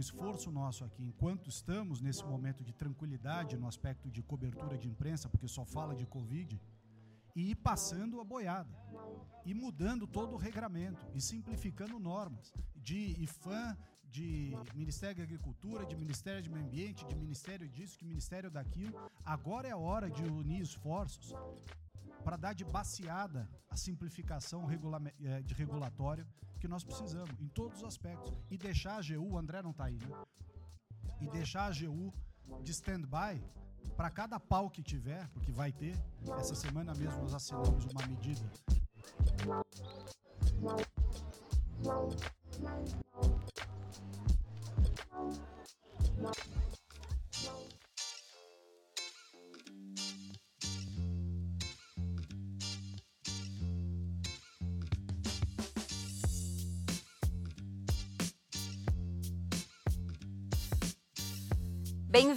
esforço nosso aqui, enquanto estamos nesse momento de tranquilidade no aspecto de cobertura de imprensa, porque só fala de Covid, e ir passando a boiada, e mudando todo o regramento, e simplificando normas de IFAM, de Ministério da Agricultura, de Ministério do Meio Ambiente, de Ministério disso, de Ministério daquilo. Agora é a hora de unir esforços para dar de baseada a simplificação eh, de regulatório que nós precisamos, em todos os aspectos. E deixar a GU, o André não está aí, né? E deixar a GU de stand-by para cada pau que tiver, porque vai ter. Essa semana mesmo nós assinamos uma medida.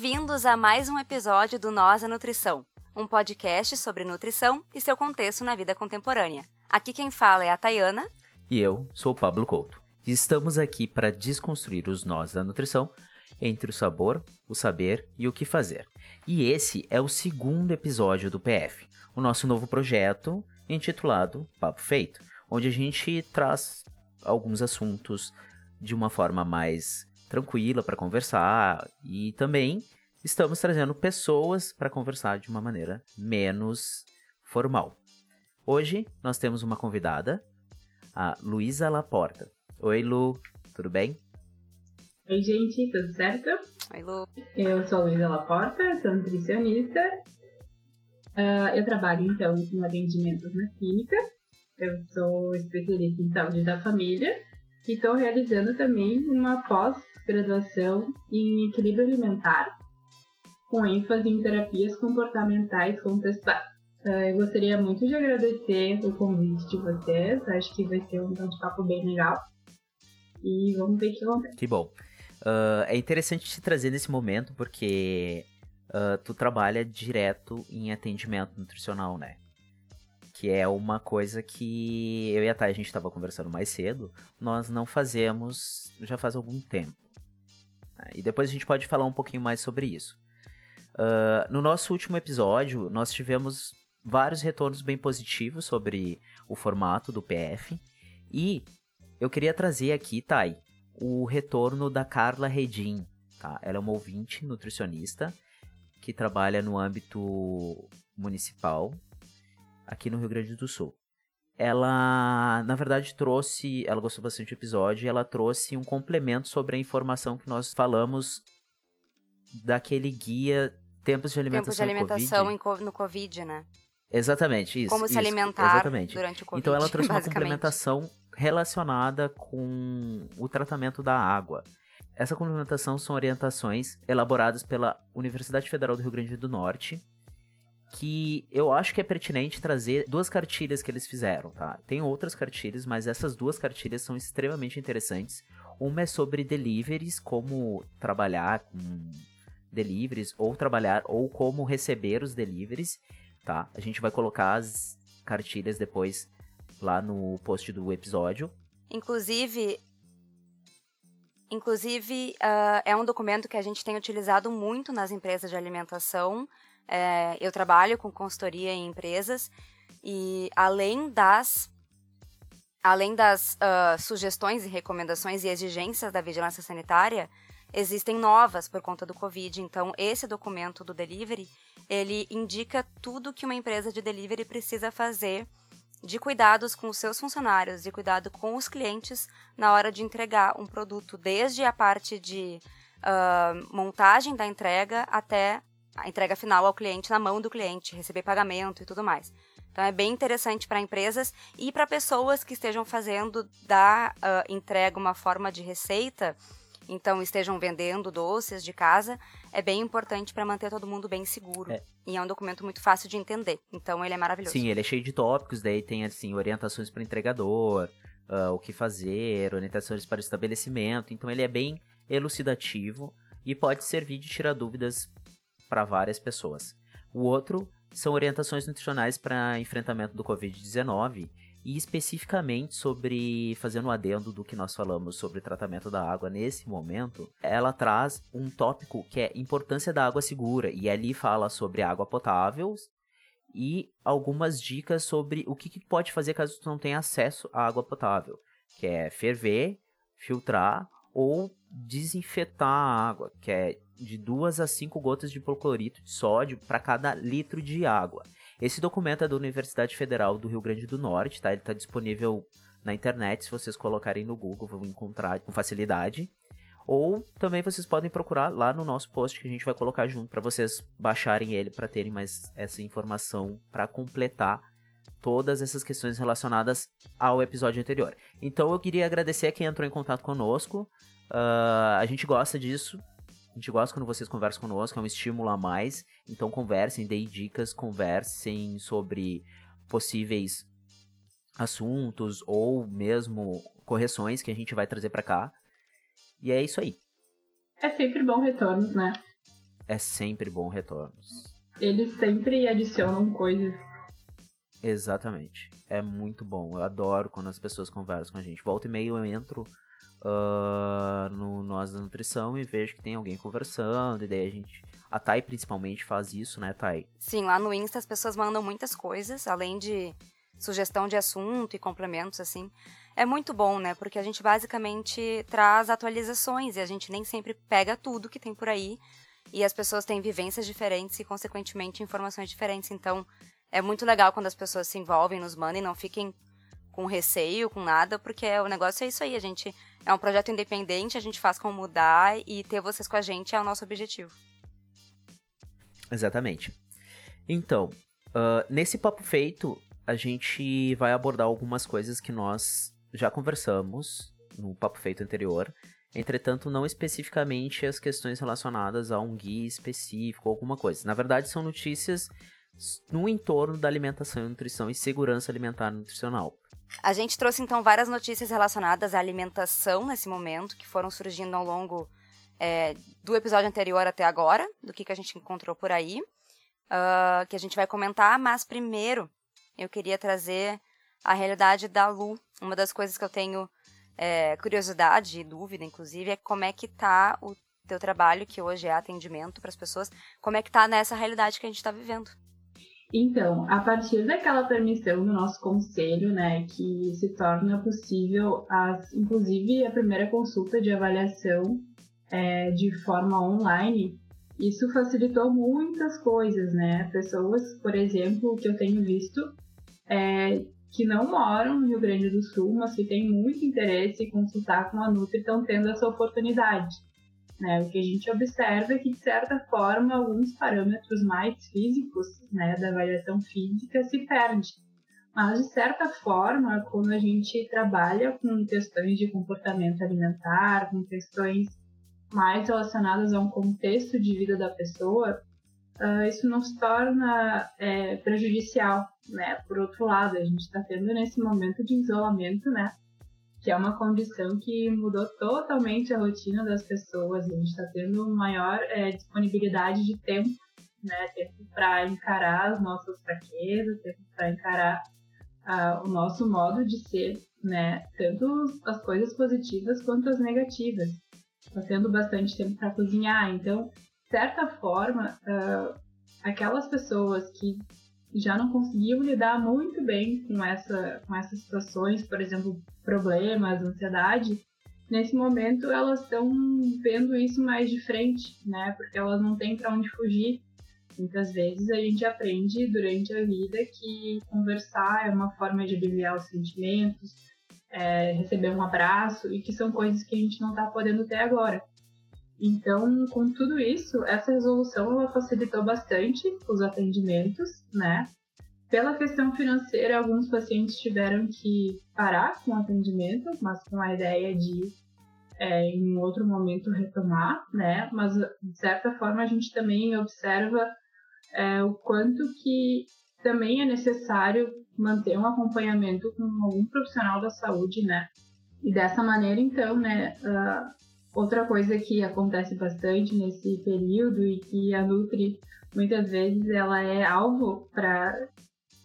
Bem-vindos a mais um episódio do Nós a Nutrição, um podcast sobre nutrição e seu contexto na vida contemporânea. Aqui quem fala é a Tayana. E eu sou Pablo Couto. E estamos aqui para desconstruir os nós da nutrição entre o sabor, o saber e o que fazer. E esse é o segundo episódio do PF, o nosso novo projeto intitulado Papo Feito, onde a gente traz alguns assuntos de uma forma mais tranquila para conversar e também estamos trazendo pessoas para conversar de uma maneira menos formal. Hoje nós temos uma convidada, a Luísa Laporta. Oi, Lu, tudo bem? Oi, gente, tudo certo? Oi, Lu. Eu sou a Luísa Laporta, sou nutricionista. Uh, eu trabalho, então, em atendimentos na clínica. Eu sou especialista em saúde da família e estou realizando também uma pós graduação em equilíbrio alimentar, com ênfase em terapias comportamentais contextuais. Uh, eu gostaria muito de agradecer o convite de vocês, acho que vai ser um bate-papo bem legal. E vamos ver o que acontece. Que bom. Uh, é interessante te trazer nesse momento porque uh, tu trabalha direto em atendimento nutricional, né? Que é uma coisa que eu e a Thay, a gente estava conversando mais cedo, nós não fazemos já faz algum tempo. E depois a gente pode falar um pouquinho mais sobre isso. Uh, no nosso último episódio, nós tivemos vários retornos bem positivos sobre o formato do PF. E eu queria trazer aqui, Thay, o retorno da Carla Redin. Tá? Ela é uma ouvinte nutricionista que trabalha no âmbito municipal aqui no Rio Grande do Sul ela, na verdade, trouxe. Ela gostou bastante do episódio e ela trouxe um complemento sobre a informação que nós falamos daquele guia Tempos de Alimentação, Tempos de alimentação no Covid, né? Exatamente, isso. Como isso, se alimentar exatamente. durante o Covid. Então ela trouxe uma complementação relacionada com o tratamento da água. Essa complementação são orientações elaboradas pela Universidade Federal do Rio Grande do Norte que eu acho que é pertinente trazer duas cartilhas que eles fizeram, tá? Tem outras cartilhas, mas essas duas cartilhas são extremamente interessantes. Uma é sobre deliveries, como trabalhar com deliveries, ou trabalhar, ou como receber os deliveries, tá? A gente vai colocar as cartilhas depois lá no post do episódio. Inclusive, inclusive uh, é um documento que a gente tem utilizado muito nas empresas de alimentação é, eu trabalho com consultoria em empresas e além das além das uh, sugestões e recomendações e exigências da vigilância sanitária, existem novas por conta do Covid. Então, esse documento do delivery, ele indica tudo que uma empresa de delivery precisa fazer de cuidados com os seus funcionários, de cuidado com os clientes na hora de entregar um produto, desde a parte de uh, montagem da entrega até a entrega final ao cliente na mão do cliente, receber pagamento e tudo mais. Então é bem interessante para empresas e para pessoas que estejam fazendo da uh, entrega uma forma de receita então estejam vendendo doces de casa, é bem importante para manter todo mundo bem seguro. É. E é um documento muito fácil de entender. Então ele é maravilhoso. Sim, ele é cheio de tópicos, daí tem assim orientações para entregador, uh, o que fazer, orientações para o estabelecimento. Então ele é bem elucidativo e pode servir de tirar dúvidas para várias pessoas. O outro são orientações nutricionais para enfrentamento do Covid-19 e especificamente sobre, fazendo um adendo do que nós falamos sobre tratamento da água nesse momento, ela traz um tópico que é importância da água segura, e ali fala sobre água potável e algumas dicas sobre o que, que pode fazer caso tu não tenha acesso à água potável, que é ferver, filtrar ou desinfetar a água, que é de 2 a 5 gotas de hipoclorito de sódio para cada litro de água. Esse documento é da Universidade Federal do Rio Grande do Norte, tá? Ele está disponível na internet, se vocês colocarem no Google, vão encontrar com facilidade. Ou também vocês podem procurar lá no nosso post que a gente vai colocar junto para vocês baixarem ele para terem mais essa informação para completar todas essas questões relacionadas ao episódio anterior. Então eu queria agradecer a quem entrou em contato conosco. Uh, a gente gosta disso. A gente gosta quando vocês conversam conosco, é um estímulo a mais. Então conversem, deem dicas, conversem sobre possíveis assuntos ou mesmo correções que a gente vai trazer para cá. E é isso aí. É sempre bom retornos, né? É sempre bom retornos. Eles sempre adicionam coisas. Exatamente. É muito bom. Eu adoro quando as pessoas conversam com a gente. Volta e meio eu entro uh, no Nós da Nutrição e vejo que tem alguém conversando, e daí a gente. A Thay principalmente faz isso, né, Thay? Sim, lá no Insta as pessoas mandam muitas coisas, além de sugestão de assunto e complementos, assim. É muito bom, né? Porque a gente basicamente traz atualizações e a gente nem sempre pega tudo que tem por aí. E as pessoas têm vivências diferentes e, consequentemente, informações diferentes. Então, é muito legal quando as pessoas se envolvem, nos mandam e não fiquem com receio, com nada, porque o negócio é isso aí. A gente é um projeto independente, a gente faz como mudar e ter vocês com a gente é o nosso objetivo. Exatamente. Então, uh, nesse papo feito, a gente vai abordar algumas coisas que nós já conversamos no papo feito anterior. Entretanto, não especificamente as questões relacionadas a um guia específico ou alguma coisa. Na verdade, são notícias no entorno da alimentação, nutrição e segurança alimentar e nutricional. A gente trouxe então várias notícias relacionadas à alimentação nesse momento, que foram surgindo ao longo é, do episódio anterior até agora, do que, que a gente encontrou por aí, uh, que a gente vai comentar, mas primeiro eu queria trazer a realidade da Lu. Uma das coisas que eu tenho é, curiosidade e dúvida, inclusive, é como é que tá o teu trabalho, que hoje é atendimento para as pessoas, como é que tá nessa realidade que a gente está vivendo. Então, a partir daquela permissão do nosso conselho, né, que se torna possível, as, inclusive, a primeira consulta de avaliação é, de forma online, isso facilitou muitas coisas, né? Pessoas, por exemplo, que eu tenho visto, é, que não moram no Rio Grande do Sul, mas que têm muito interesse em consultar com a Nutri, estão tendo essa oportunidade. Né? O que a gente observa é que, de certa forma, alguns parâmetros mais físicos né, da avaliação física se perdem. Mas, de certa forma, quando a gente trabalha com questões de comportamento alimentar, com questões mais relacionadas a um contexto de vida da pessoa, uh, isso não se torna é, prejudicial, né? Por outro lado, a gente está tendo nesse momento de isolamento, né? Que é uma condição que mudou totalmente a rotina das pessoas. A gente está tendo maior é, disponibilidade de tempo, né? Tempo para encarar as nossas fraquezas, tempo para encarar uh, o nosso modo de ser, né? Tanto as coisas positivas quanto as negativas. Está tendo bastante tempo para cozinhar, então, de certa forma, uh, aquelas pessoas que já não conseguiam lidar muito bem com, essa, com essas situações, por exemplo, problemas, ansiedade, nesse momento elas estão vendo isso mais de frente, né? Porque elas não têm para onde fugir. Muitas vezes a gente aprende durante a vida que conversar é uma forma de aliviar os sentimentos, é, receber um abraço e que são coisas que a gente não está podendo ter agora. Então, com tudo isso, essa resolução ela facilitou bastante os atendimentos, né? Pela questão financeira, alguns pacientes tiveram que parar com o atendimento, mas com a ideia de é, em outro momento retomar, né? Mas de certa forma a gente também observa é, o quanto que também é necessário manter um acompanhamento com algum profissional da saúde, né? E dessa maneira, então, né? Uh, outra coisa que acontece bastante nesse período e que a Nutri muitas vezes ela é alvo para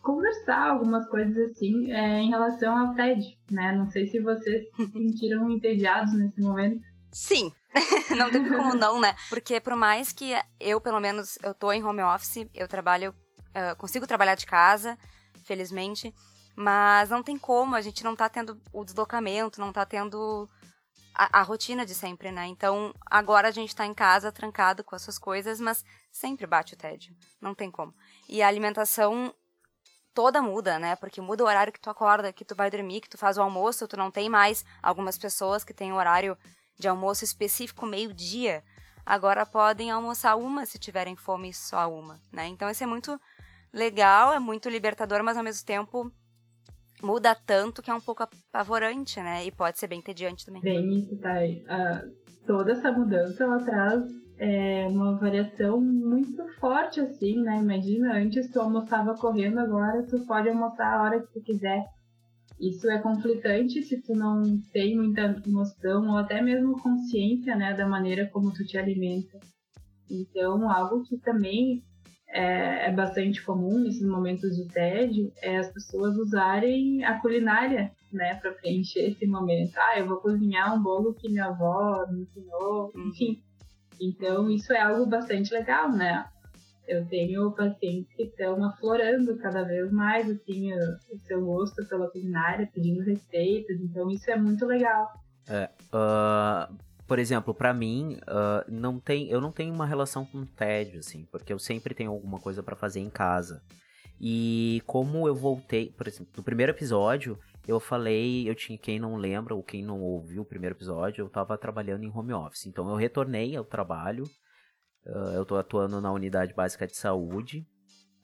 conversar algumas coisas assim é, em relação ao TED, né? Não sei se vocês se sentiram entediados nesse momento. Sim, não tem como não, né? Porque por mais que eu, pelo menos, eu tô em home office, eu trabalho, uh, consigo trabalhar de casa, felizmente, mas não tem como, a gente não tá tendo o deslocamento, não tá tendo a, a rotina de sempre, né? Então, agora a gente tá em casa, trancado com as suas coisas, mas sempre bate o tédio, não tem como. E a alimentação toda muda, né? Porque muda o horário que tu acorda, que tu vai dormir, que tu faz o almoço, tu não tem mais algumas pessoas que têm horário de almoço específico meio-dia, agora podem almoçar uma se tiverem fome só uma, né? Então isso é muito legal, é muito libertador, mas ao mesmo tempo muda tanto que é um pouco apavorante, né? E pode ser bem entediante também. Bem isso, tá? Uh, toda essa mudança ela traz é, uma variação muito forte, assim, né? Imagina, antes tu almoçava correndo, agora tu pode almoçar a hora que tu quiser. Isso é conflitante se tu não tem muita noção ou até mesmo consciência, né, da maneira como tu te alimenta. Então, algo que também é, é bastante comum nesses momentos de tédio é as pessoas usarem a culinária, né, para preencher esse momento. Ah, eu vou cozinhar um bolo que minha avó me ensinou, enfim. Então, isso é algo bastante legal, né? Eu tenho pacientes que estão aflorando cada vez mais assim, o seu gosto pela culinária, pedindo receitas, então isso é muito legal. É, uh, por exemplo, para mim, uh, não tem, eu não tenho uma relação com tédio, assim, porque eu sempre tenho alguma coisa para fazer em casa. E como eu voltei, por exemplo, no primeiro episódio, eu falei, eu tinha quem não lembra ou quem não ouviu o primeiro episódio, eu tava trabalhando em home office. Então eu retornei ao trabalho Uh, eu estou atuando na unidade básica de saúde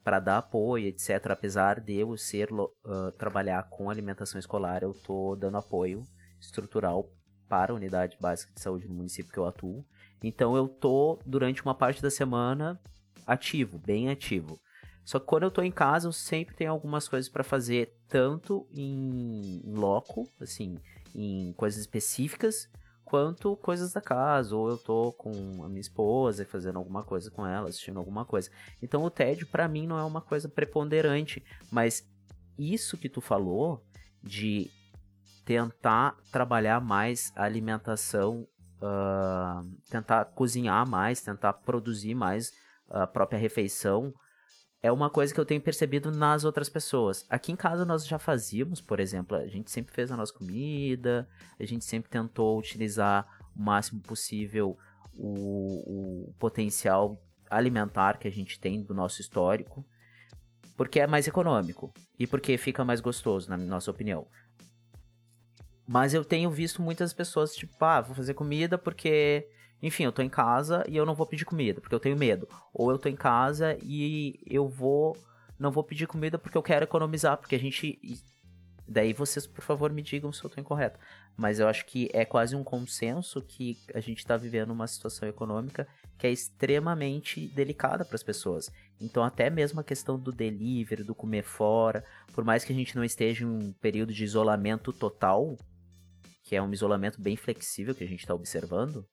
para dar apoio, etc. Apesar de eu ser uh, trabalhar com alimentação escolar, eu estou dando apoio estrutural para a unidade básica de saúde no município que eu atuo. Então eu tô durante uma parte da semana ativo, bem ativo. Só que quando eu tô em casa, eu sempre tenho algumas coisas para fazer, tanto em loco, assim, em coisas específicas, quanto coisas da casa, ou eu tô com a minha esposa fazendo alguma coisa com ela, assistindo alguma coisa. Então o tédio para mim não é uma coisa preponderante, mas isso que tu falou de tentar trabalhar mais a alimentação, uh, tentar cozinhar mais, tentar produzir mais a própria refeição, é uma coisa que eu tenho percebido nas outras pessoas. Aqui em casa nós já fazíamos, por exemplo, a gente sempre fez a nossa comida, a gente sempre tentou utilizar o máximo possível o, o potencial alimentar que a gente tem do nosso histórico, porque é mais econômico e porque fica mais gostoso, na nossa opinião. Mas eu tenho visto muitas pessoas, tipo, ah, vou fazer comida porque enfim, eu tô em casa e eu não vou pedir comida porque eu tenho medo. Ou eu tô em casa e eu vou não vou pedir comida porque eu quero economizar, porque a gente daí vocês, por favor, me digam se eu tô incorreto. Mas eu acho que é quase um consenso que a gente está vivendo uma situação econômica que é extremamente delicada para as pessoas. Então, até mesmo a questão do delivery, do comer fora, por mais que a gente não esteja em um período de isolamento total, que é um isolamento bem flexível que a gente está observando,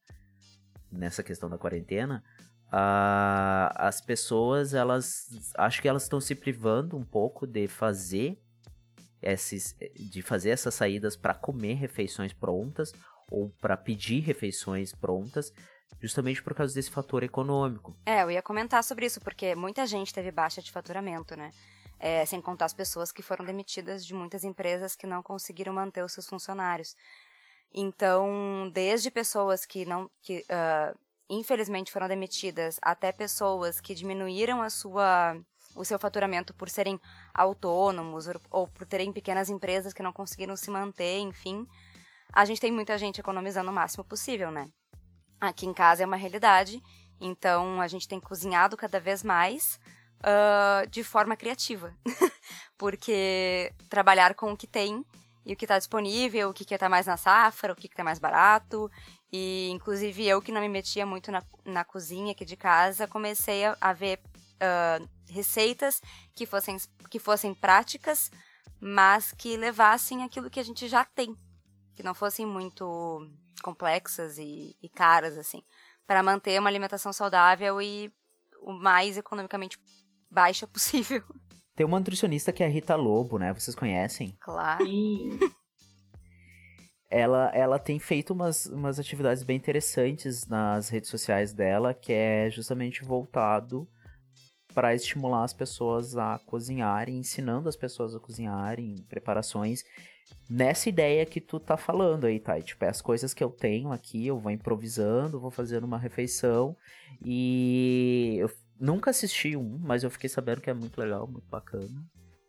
nessa questão da quarentena, uh, as pessoas, elas acho que elas estão se privando um pouco de fazer esses, de fazer essas saídas para comer refeições prontas ou para pedir refeições prontas, justamente por causa desse fator econômico. É, eu ia comentar sobre isso, porque muita gente teve baixa de faturamento, né? É, sem contar as pessoas que foram demitidas de muitas empresas que não conseguiram manter os seus funcionários. Então, desde pessoas que não, que uh, infelizmente foram demitidas, até pessoas que diminuíram a sua, o seu faturamento por serem autônomos ou, por terem pequenas empresas que não conseguiram se manter, enfim, a gente tem muita gente economizando o máximo possível, né? Aqui em casa é uma realidade, então a gente tem cozinhado cada vez mais uh, de forma criativa, porque trabalhar com o que tem e o que está disponível, o que está mais na safra, o que está mais barato. E, inclusive, eu que não me metia muito na, na cozinha aqui de casa, comecei a, a ver uh, receitas que fossem, que fossem práticas, mas que levassem aquilo que a gente já tem. Que não fossem muito complexas e, e caras, assim. Para manter uma alimentação saudável e o mais economicamente baixa possível. Tem uma nutricionista que é a Rita Lobo, né? Vocês conhecem? Claro. ela, ela tem feito umas, umas atividades bem interessantes nas redes sociais dela, que é justamente voltado para estimular as pessoas a cozinharem, ensinando as pessoas a cozinharem, preparações nessa ideia que tu tá falando aí, tá? Tipo, é as coisas que eu tenho aqui, eu vou improvisando, vou fazendo uma refeição e eu nunca assisti um, mas eu fiquei sabendo que é muito legal, muito bacana,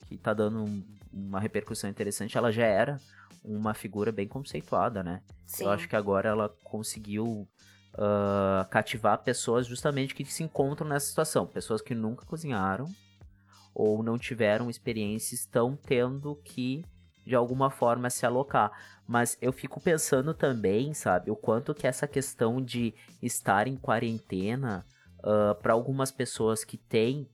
que tá dando um, uma repercussão interessante. Ela já era uma figura bem conceituada, né? Sim. Eu acho que agora ela conseguiu uh, cativar pessoas justamente que se encontram nessa situação, pessoas que nunca cozinharam ou não tiveram experiências, estão tendo que de alguma forma se alocar. Mas eu fico pensando também, sabe, o quanto que essa questão de estar em quarentena uh, ah, para algumas pessoas que têm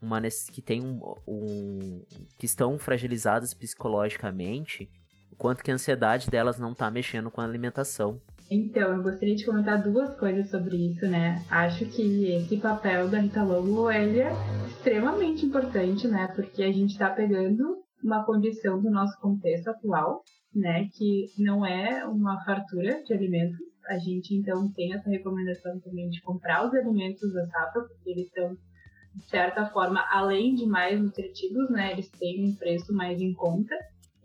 uma que tem um, um, que estão fragilizadas psicologicamente, o quanto que a ansiedade delas não tá mexendo com a alimentação. Então, eu gostaria de comentar duas coisas sobre isso, né? Acho que esse papel da Rita Lobo, ele é extremamente importante, né? Porque a gente tá pegando uma condição do nosso contexto atual, né? Que não é uma fartura de alimentos. A gente, então, tem essa recomendação também de comprar os alimentos da safra, porque eles são, de certa forma, além de mais nutritivos, né? Eles têm um preço mais em conta.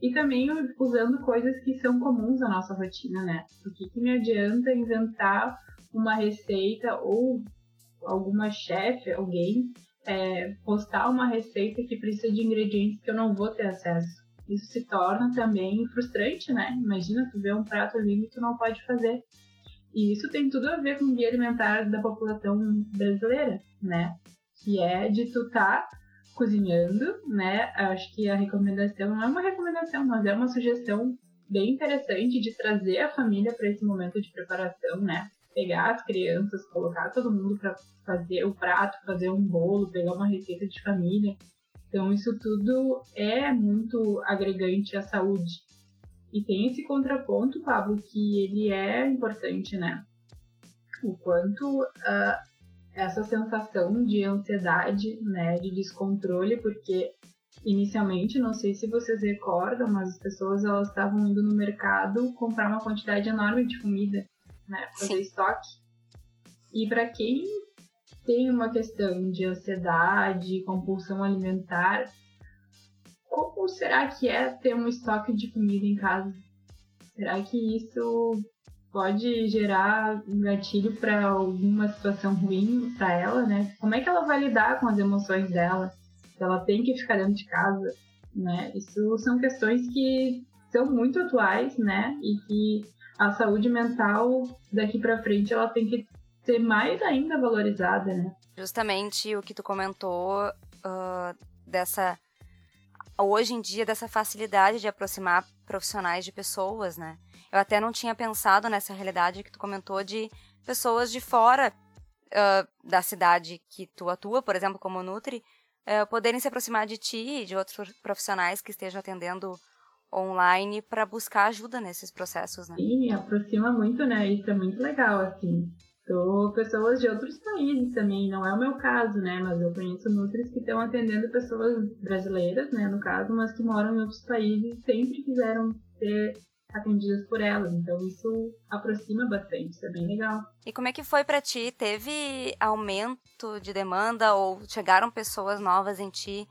E também usando coisas que são comuns na nossa rotina, né? O que, que me adianta inventar uma receita ou alguma chefe, alguém, é, postar uma receita que precisa de ingredientes que eu não vou ter acesso. Isso se torna também frustrante, né? Imagina tu ver um prato lindo e tu não pode fazer. E isso tem tudo a ver com o guia alimentar da população brasileira, né? Que é de tu tá cozinhando, né? Acho que a recomendação não é uma recomendação, mas é uma sugestão bem interessante de trazer a família para esse momento de preparação, né? Pegar as crianças, colocar todo mundo para fazer o prato, fazer um bolo, pegar uma receita de família. Então isso tudo é muito agregante à saúde. E tem esse contraponto, Pablo, que ele é importante, né? O quanto uh, essa sensação de ansiedade, né, de descontrole, porque inicialmente, não sei se vocês recordam, mas as pessoas elas estavam indo no mercado comprar uma quantidade enorme de comida, né, fazer Sim. estoque. E para quem tem uma questão de ansiedade, compulsão alimentar, como será que é ter um estoque de comida em casa? Será que isso pode gerar um gatilho para alguma situação ruim para ela, né? Como é que ela vai lidar com as emoções dela? Se ela tem que ficar dentro de casa, né? Isso são questões que são muito atuais, né? E que a saúde mental daqui para frente ela tem que ser mais ainda valorizada, né? Justamente o que tu comentou uh, dessa hoje em dia dessa facilidade de aproximar profissionais de pessoas, né? Eu até não tinha pensado nessa realidade que tu comentou de pessoas de fora uh, da cidade que tu atua, por exemplo, como Nutri, uh, poderem se aproximar de ti e de outros profissionais que estejam atendendo online para buscar ajuda nesses processos, né? Sim, aproxima muito, né? Isso é muito legal, assim. Sou pessoas de outros países também, não é o meu caso, né? Mas eu conheço Nutris que estão atendendo pessoas brasileiras, né, no caso, mas que moram em outros países e sempre quiseram ser atendidas por elas. Então isso aproxima bastante, isso é bem legal. E como é que foi para ti? Teve aumento de demanda ou chegaram pessoas novas em ti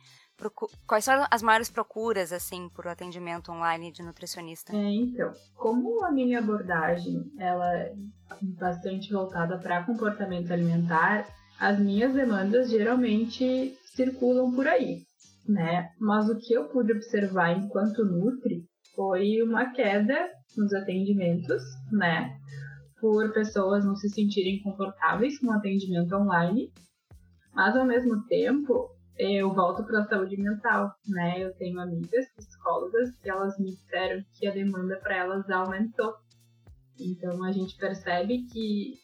Quais são as maiores procuras, assim, por atendimento online de nutricionista? É, então, como a minha abordagem, ela é bastante voltada para comportamento alimentar, as minhas demandas geralmente circulam por aí, né? Mas o que eu pude observar enquanto Nutri foi uma queda nos atendimentos, né? Por pessoas não se sentirem confortáveis com o atendimento online, mas ao mesmo tempo eu volto para a saúde mental, né? Eu tenho amigas psicólogas que elas me disseram que a demanda para elas aumentou. Então a gente percebe que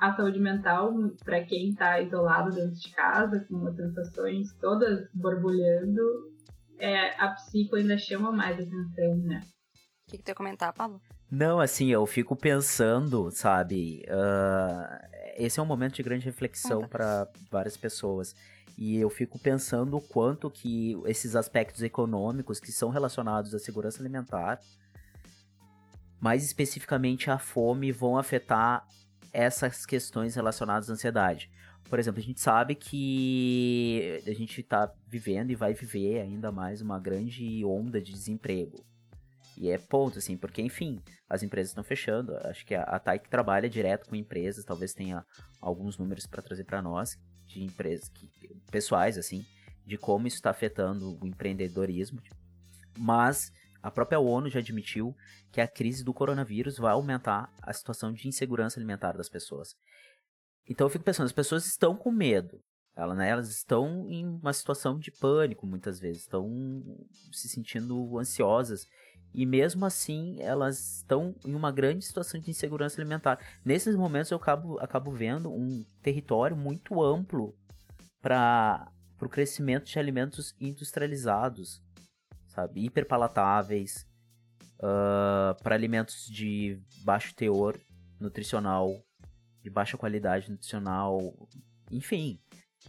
a saúde mental, para quem está isolado dentro de casa, com as sensações todas borbulhando, é, a psico ainda chama mais atenção, né? O que, que tu ia comentar, Pablo? Não, assim, eu fico pensando, sabe? Uh, esse é um momento de grande reflexão para várias pessoas. E eu fico pensando o quanto que esses aspectos econômicos que são relacionados à segurança alimentar, mais especificamente à fome, vão afetar essas questões relacionadas à ansiedade. Por exemplo, a gente sabe que a gente está vivendo e vai viver ainda mais uma grande onda de desemprego. E é ponto, assim, porque, enfim, as empresas estão fechando. Acho que a, a TAI que trabalha direto com empresas, talvez tenha alguns números para trazer para nós, de empresas que, pessoais, assim, de como isso está afetando o empreendedorismo. Mas a própria ONU já admitiu que a crise do coronavírus vai aumentar a situação de insegurança alimentar das pessoas. Então eu fico pensando, as pessoas estão com medo. Elas, né, elas estão em uma situação de pânico muitas vezes, estão se sentindo ansiosas e mesmo assim elas estão em uma grande situação de insegurança alimentar. Nesses momentos eu acabo, acabo vendo um território muito amplo para o crescimento de alimentos industrializados, sabe, hiperpalatáveis, uh, para alimentos de baixo teor nutricional, de baixa qualidade nutricional, enfim.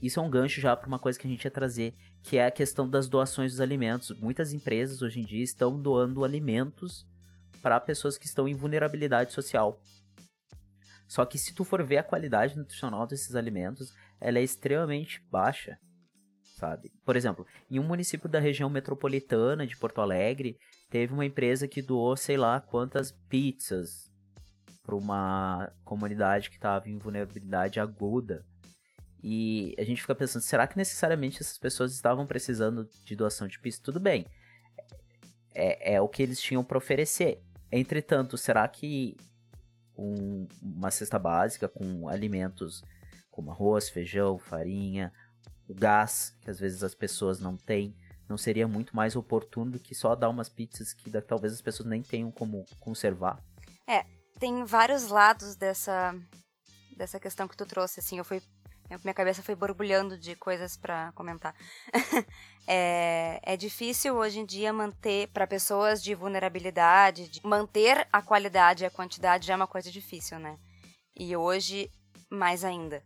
Isso é um gancho já para uma coisa que a gente ia trazer, que é a questão das doações dos alimentos. Muitas empresas hoje em dia estão doando alimentos para pessoas que estão em vulnerabilidade social. Só que se tu for ver a qualidade nutricional desses alimentos, ela é extremamente baixa, sabe? Por exemplo, em um município da região metropolitana de Porto Alegre, teve uma empresa que doou sei lá quantas pizzas para uma comunidade que estava em vulnerabilidade aguda e a gente fica pensando, será que necessariamente essas pessoas estavam precisando de doação de pista? Tudo bem. É, é o que eles tinham para oferecer. Entretanto, será que um, uma cesta básica com alimentos como arroz, feijão, farinha, o gás, que às vezes as pessoas não têm, não seria muito mais oportuno do que só dar umas pizzas que talvez as pessoas nem tenham como conservar? É, tem vários lados dessa dessa questão que tu trouxe, assim, eu fui minha cabeça foi borbulhando de coisas para comentar. é, é difícil hoje em dia manter, para pessoas de vulnerabilidade, de manter a qualidade e a quantidade já é uma coisa difícil, né? E hoje, mais ainda.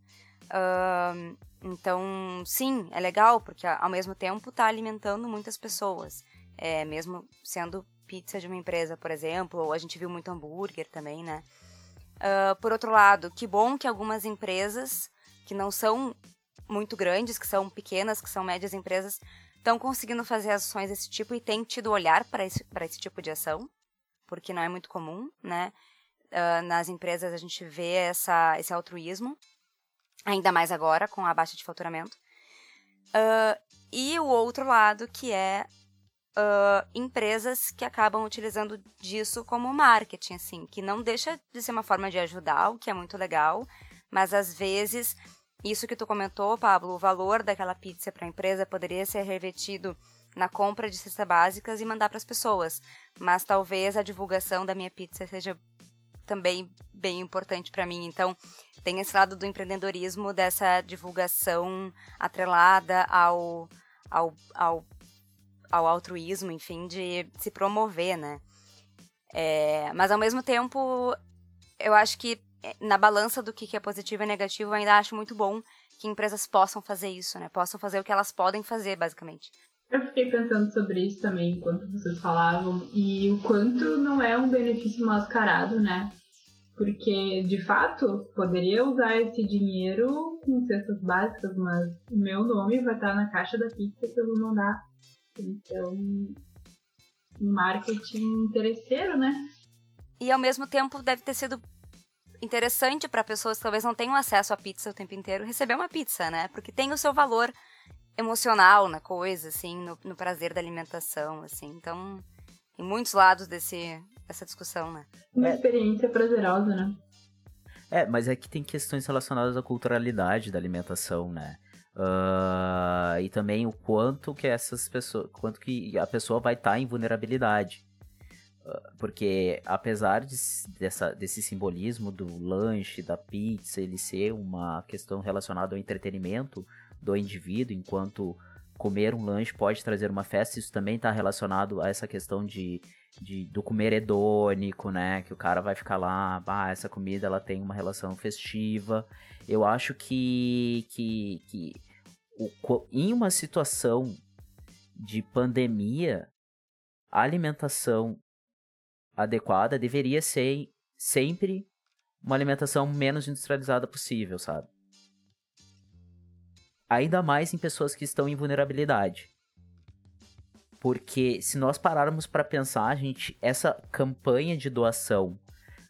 Então, sim, é legal, porque ao mesmo tempo está alimentando muitas pessoas. É, mesmo sendo pizza de uma empresa, por exemplo, ou a gente viu muito hambúrguer também, né? Uh, por outro lado, que bom que algumas empresas que não são muito grandes, que são pequenas, que são médias empresas, estão conseguindo fazer ações desse tipo e têm tido olhar para esse, esse tipo de ação, porque não é muito comum, né? Uh, nas empresas a gente vê essa, esse altruísmo, ainda mais agora com a baixa de faturamento. Uh, e o outro lado que é uh, empresas que acabam utilizando disso como marketing, assim, que não deixa de ser uma forma de ajudar, o que é muito legal, mas às vezes isso que tu comentou, Pablo, o valor daquela pizza para a empresa poderia ser revertido na compra de cestas básicas e mandar para as pessoas, mas talvez a divulgação da minha pizza seja também bem importante para mim. Então, tem esse lado do empreendedorismo, dessa divulgação atrelada ao, ao, ao, ao altruísmo, enfim, de se promover, né? É, mas ao mesmo tempo, eu acho que na balança do que é positivo e negativo, eu ainda acho muito bom que empresas possam fazer isso, né? Possam fazer o que elas podem fazer, basicamente. Eu fiquei pensando sobre isso também enquanto vocês falavam e o quanto não é um benefício mascarado, né? Porque, de fato, poderia usar esse dinheiro com cestas básicas, mas o meu nome vai estar na caixa da pizza que eu vou mandar. Então, marketing interesseiro, né? E ao mesmo tempo deve ter sido interessante para pessoas que talvez não tenham acesso à pizza o tempo inteiro receber uma pizza, né? Porque tem o seu valor emocional na coisa, assim, no, no prazer da alimentação, assim. Então, tem muitos lados desse, dessa discussão, né? Uma é. experiência prazerosa, né? É, mas é que tem questões relacionadas à culturalidade da alimentação, né? Uh, e também o quanto que essas pessoas, quanto que a pessoa vai estar tá em vulnerabilidade. Porque apesar de, dessa, desse simbolismo do lanche, da pizza, ele ser uma questão relacionada ao entretenimento do indivíduo, enquanto comer um lanche pode trazer uma festa, isso também está relacionado a essa questão de, de, do comer hedônico, né? Que o cara vai ficar lá, bah, essa comida ela tem uma relação festiva. Eu acho que, que, que o, em uma situação de pandemia, a alimentação adequada deveria ser sempre uma alimentação menos industrializada possível, sabe? Ainda mais em pessoas que estão em vulnerabilidade. Porque se nós pararmos para pensar, gente, essa campanha de doação,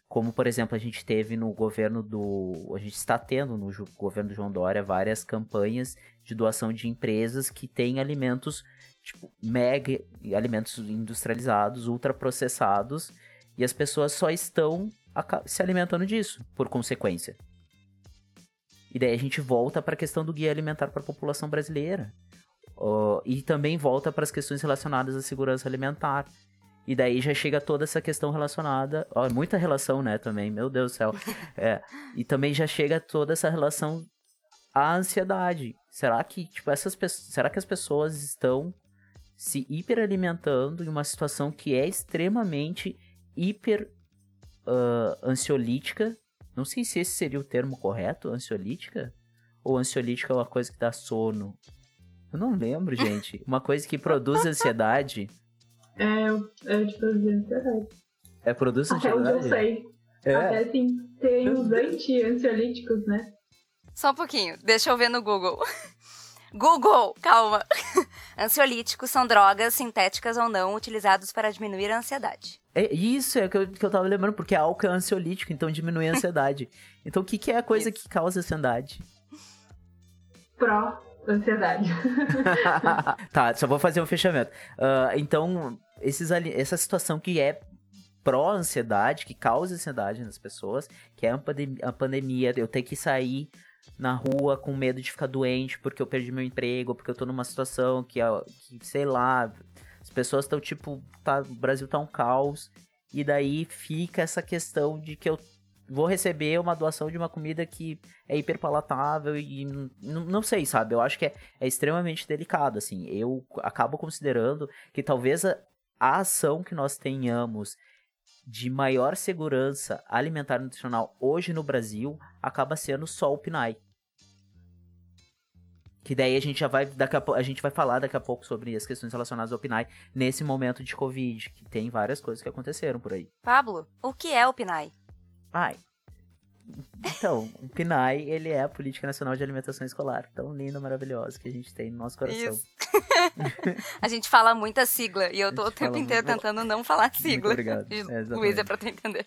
como por exemplo a gente teve no governo do, a gente está tendo no governo do João Dória várias campanhas de doação de empresas que têm alimentos tipo mega alimentos industrializados, ultraprocessados, e as pessoas só estão se alimentando disso, por consequência. E daí a gente volta para a questão do guia alimentar para a população brasileira. Uh, e também volta para as questões relacionadas à segurança alimentar. E daí já chega toda essa questão relacionada. Ó, muita relação, né, também, meu Deus do céu. É, e também já chega toda essa relação à ansiedade. Será que, tipo, essas será que as pessoas estão se hiperalimentando em uma situação que é extremamente hiper uh, ansiolítica não sei se esse seria o termo correto, ansiolítica? Ou ansiolítica é uma coisa que dá sono? Eu não lembro, gente. Uma coisa que produz ansiedade. É, é de produzir ansiedade. É produz ansiedade? Até onde eu sei. É. Até sim, tem os anti-ansiolíticos, né? Só um pouquinho, deixa eu ver no Google. Google, calma. Ansiolíticos são drogas sintéticas ou não utilizados para diminuir a ansiedade. É isso é que eu, que eu tava lembrando, porque álcool é ansiolítico, então diminui a ansiedade. então o que, que é a coisa isso. que causa ansiedade? Pró-ansiedade. tá, só vou fazer um fechamento. Uh, então, esses essa situação que é pró-ansiedade, que causa ansiedade nas pessoas, que é a pandemia, a pandemia eu ter que sair na rua com medo de ficar doente porque eu perdi meu emprego, porque eu tô numa situação que, que sei lá, as pessoas estão tipo, tá, o Brasil tá um caos, e daí fica essa questão de que eu vou receber uma doação de uma comida que é hiperpalatável e não sei, sabe? Eu acho que é, é extremamente delicado, assim. Eu acabo considerando que talvez a, a ação que nós tenhamos de maior segurança alimentar e nutricional hoje no Brasil acaba sendo só o PNAE. Que daí a gente já vai. Daqui a, a gente vai falar daqui a pouco sobre as questões relacionadas ao PNAE nesse momento de Covid, que tem várias coisas que aconteceram por aí. Pablo, o que é o PNAE? Ai. Então, o PNAE, ele é a Política Nacional de Alimentação Escolar, tão linda, maravilhosa, que a gente tem no nosso coração. Isso. a gente fala muita sigla, e eu tô o tempo inteiro muito... tentando não falar sigla. Muito obrigado. É, Luiz, é pra tu entender.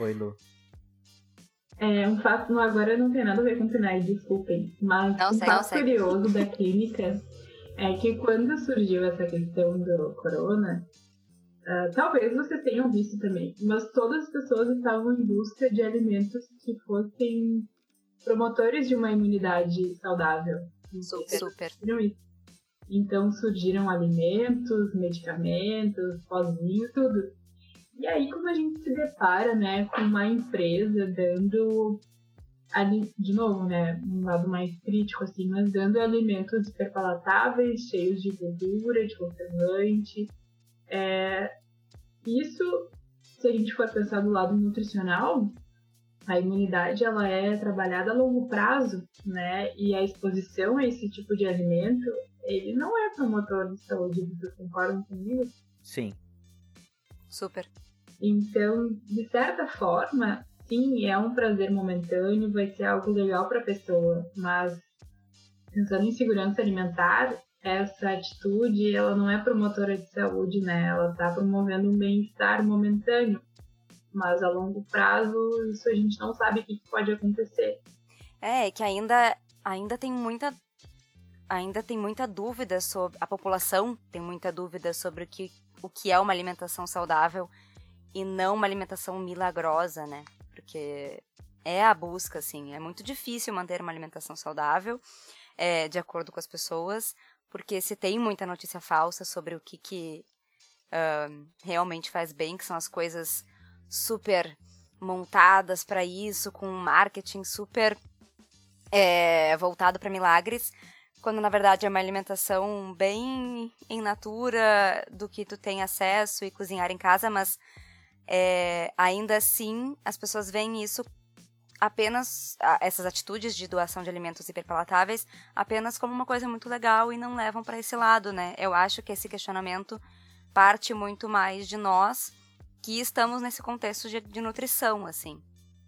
Oi, Lu. É, um fato, agora não tem nada a ver com PNAE, desculpem, mas não um sei, fato curioso da clínica é que quando surgiu essa questão do corona, uh, talvez vocês tenham visto também, mas todas as pessoas estavam em busca de alimentos que fossem promotores de uma imunidade saudável. Super, super. Então surgiram alimentos, medicamentos, pozinhos, tudo e aí, como a gente se depara, né, com uma empresa dando, de novo, né, um lado mais crítico, assim, mas dando alimentos hiperpalatáveis, cheios de gordura, de conservante, é, isso, se a gente for pensar do lado nutricional, a imunidade ela é trabalhada a longo prazo, né? E a exposição a esse tipo de alimento, ele não é promotor de saúde, vocês concordam comigo? Sim. Super. Então, de certa forma, sim, é um prazer momentâneo, vai ser algo legal para a pessoa, mas pensando em segurança alimentar, essa atitude, ela não é promotora de saúde, né? Ela está promovendo um bem-estar momentâneo, mas a longo prazo isso a gente não sabe o que pode acontecer. É, que ainda ainda tem muita ainda tem muita dúvida sobre a população tem muita dúvida sobre o que o que é uma alimentação saudável e não uma alimentação milagrosa, né? Porque é a busca, assim, é muito difícil manter uma alimentação saudável. é, de acordo com as pessoas, porque se tem muita notícia falsa sobre o que, que uh, realmente faz bem, que são as coisas super montadas para isso, com um marketing super é, voltado para milagres, quando na verdade é uma alimentação bem em natura do que tu tem acesso e cozinhar em casa, mas é, ainda assim as pessoas veem isso apenas essas atitudes de doação de alimentos hiperpalatáveis apenas como uma coisa muito legal e não levam para esse lado, né? Eu acho que esse questionamento parte muito mais de nós que estamos nesse contexto de, de nutrição, assim.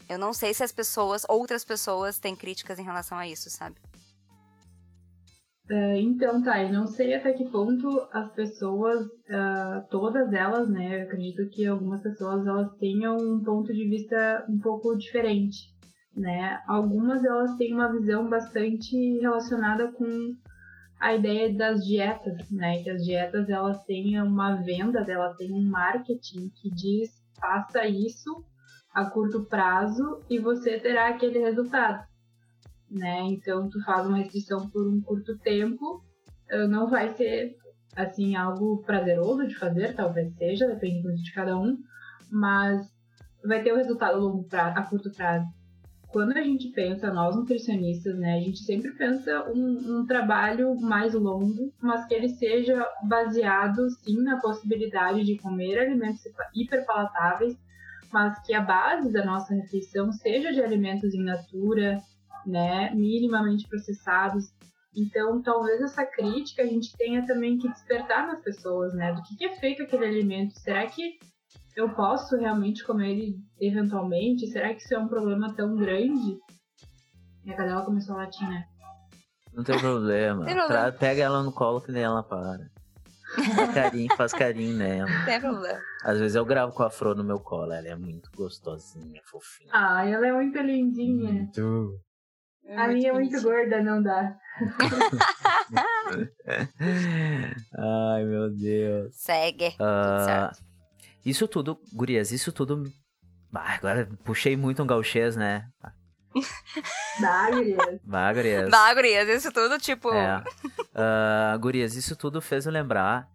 Eu não sei se as pessoas, outras pessoas, têm críticas em relação a isso, sabe? Uh, então, tá, eu não sei até que ponto as pessoas, uh, todas elas, né, eu acredito que algumas pessoas elas tenham um ponto de vista um pouco diferente, né? Algumas elas têm uma visão bastante relacionada com a ideia das dietas, né? Que as dietas elas têm uma venda, elas têm um marketing que diz faça isso a curto prazo e você terá aquele resultado né? Então tu faz uma restrição por um curto tempo, eh, não vai ser assim algo prazeroso de fazer, talvez seja, depende de cada um, mas vai ter o um resultado a longo prazo, a curto prazo. Quando a gente pensa, nós nutricionistas, né, a gente sempre pensa um, um trabalho mais longo, mas que ele seja baseado sim na possibilidade de comer alimentos hiperpalatáveis, mas que a base da nossa refeição seja de alimentos in natura, né, minimamente processados. Então, talvez essa crítica a gente tenha também que despertar nas pessoas, né, do que, é feito aquele alimento. Será que eu posso realmente comer ele eventualmente? Será que isso é um problema tão grande? E a cadela começou a latir, né? Não tem problema. tem problema. Pega ela no colo que nem ela para. Faz carinho, faz carinho nela. Não tem problema. Às vezes eu gravo com a Fro no meu colo, ela é muito gostosinha, fofinha. Ah, ela é muito lindinha. Muito. É a minha é muito gorda, não dá. Ai, meu Deus. Segue. Uh, isso tudo, gurias, isso tudo. Ah, agora puxei muito um gauchês, né? Dá, gurias. Dá, gurias. Dá, gurias. Isso tudo, tipo. É. Uh, gurias, isso tudo fez eu lembrar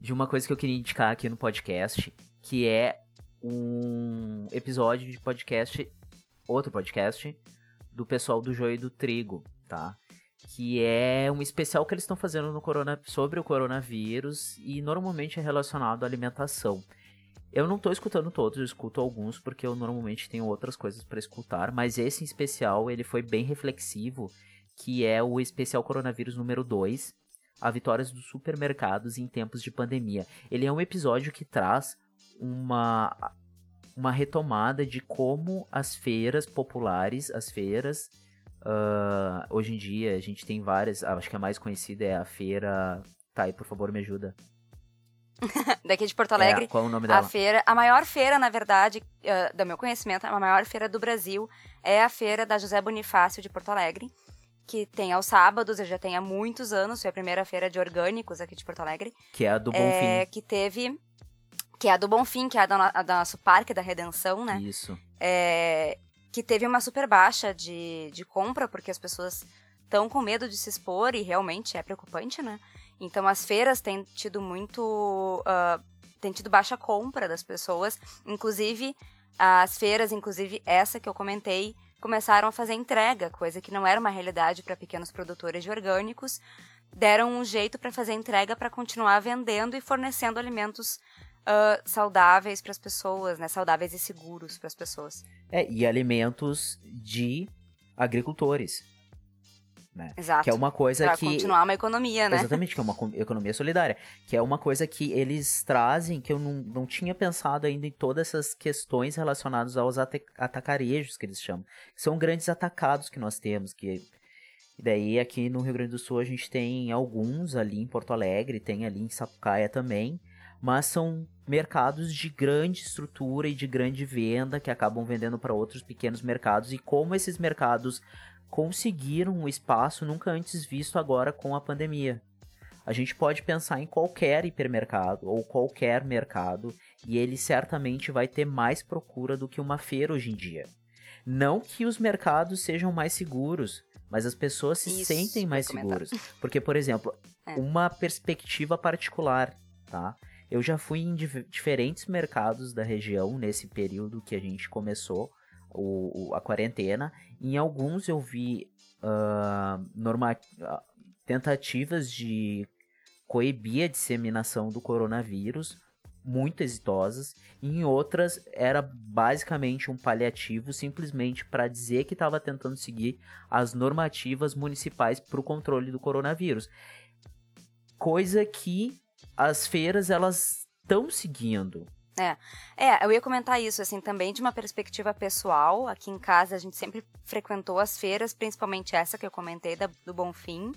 de uma coisa que eu queria indicar aqui no podcast, que é um episódio de podcast, outro podcast, do pessoal do Joio do Trigo, tá? Que é um especial que eles estão fazendo no corona, sobre o coronavírus e normalmente é relacionado à alimentação. Eu não estou escutando todos, eu escuto alguns porque eu normalmente tenho outras coisas para escutar, mas esse em especial ele foi bem reflexivo, que é o especial coronavírus número 2, a vitórias dos supermercados em tempos de pandemia. Ele é um episódio que traz uma uma retomada de como as feiras populares, as feiras, uh, hoje em dia a gente tem várias, acho que a mais conhecida é a feira. Tá aí, por favor, me ajuda. Daqui de Porto Alegre. É, qual é o nome dela? A feira, a maior feira, na verdade, uh, do meu conhecimento, a maior feira do Brasil é a feira da José Bonifácio de Porto Alegre, que tem aos sábados, eu já tem há muitos anos, foi a primeira feira de orgânicos aqui de Porto Alegre. Que é a do Bonfim. É, que teve que é a do Bonfim, que é a do, a do nosso Parque da Redenção, né? Isso. É, que teve uma super baixa de, de compra, porque as pessoas estão com medo de se expor e realmente é preocupante, né? Então as feiras têm tido muito. Uh, têm tido baixa compra das pessoas. Inclusive, as feiras, inclusive essa que eu comentei, começaram a fazer entrega, coisa que não era uma realidade para pequenos produtores de orgânicos. Deram um jeito para fazer entrega para continuar vendendo e fornecendo alimentos uh, saudáveis para as pessoas, né? Saudáveis e seguros para as pessoas. É, e alimentos de agricultores. Né? Exato. Que é uma coisa pra que. continuar uma economia, né? Exatamente, que é uma economia solidária. Que é uma coisa que eles trazem que eu não, não tinha pensado ainda em todas essas questões relacionadas aos atacarejos que eles chamam. São grandes atacados que nós temos. Que... E daí aqui no Rio Grande do Sul a gente tem alguns ali em Porto Alegre, tem ali em Sapucaia também mas são mercados de grande estrutura e de grande venda que acabam vendendo para outros pequenos mercados e como esses mercados conseguiram um espaço nunca antes visto agora com a pandemia. A gente pode pensar em qualquer hipermercado ou qualquer mercado e ele certamente vai ter mais procura do que uma feira hoje em dia. Não que os mercados sejam mais seguros, mas as pessoas se Isso, sentem mais seguras. Porque, por exemplo, É. uma perspectiva particular, tá? Eu já fui em dif- diferentes mercados da região nesse período que a gente começou o, o- a quarentena. Em alguns eu vi ah, norma- ah, tentativas de coibir a disseminação do coronavírus, muito exitosas. Em outras era basicamente um paliativo, simplesmente para dizer que estava tentando seguir as normativas municipais para o controle do coronavírus. Coisa que as feiras elas estão seguindo. É, eu ia comentar isso, assim, também de uma perspectiva pessoal. Aqui em casa a gente sempre frequentou as feiras, principalmente essa que eu comentei, da, do Bonfim.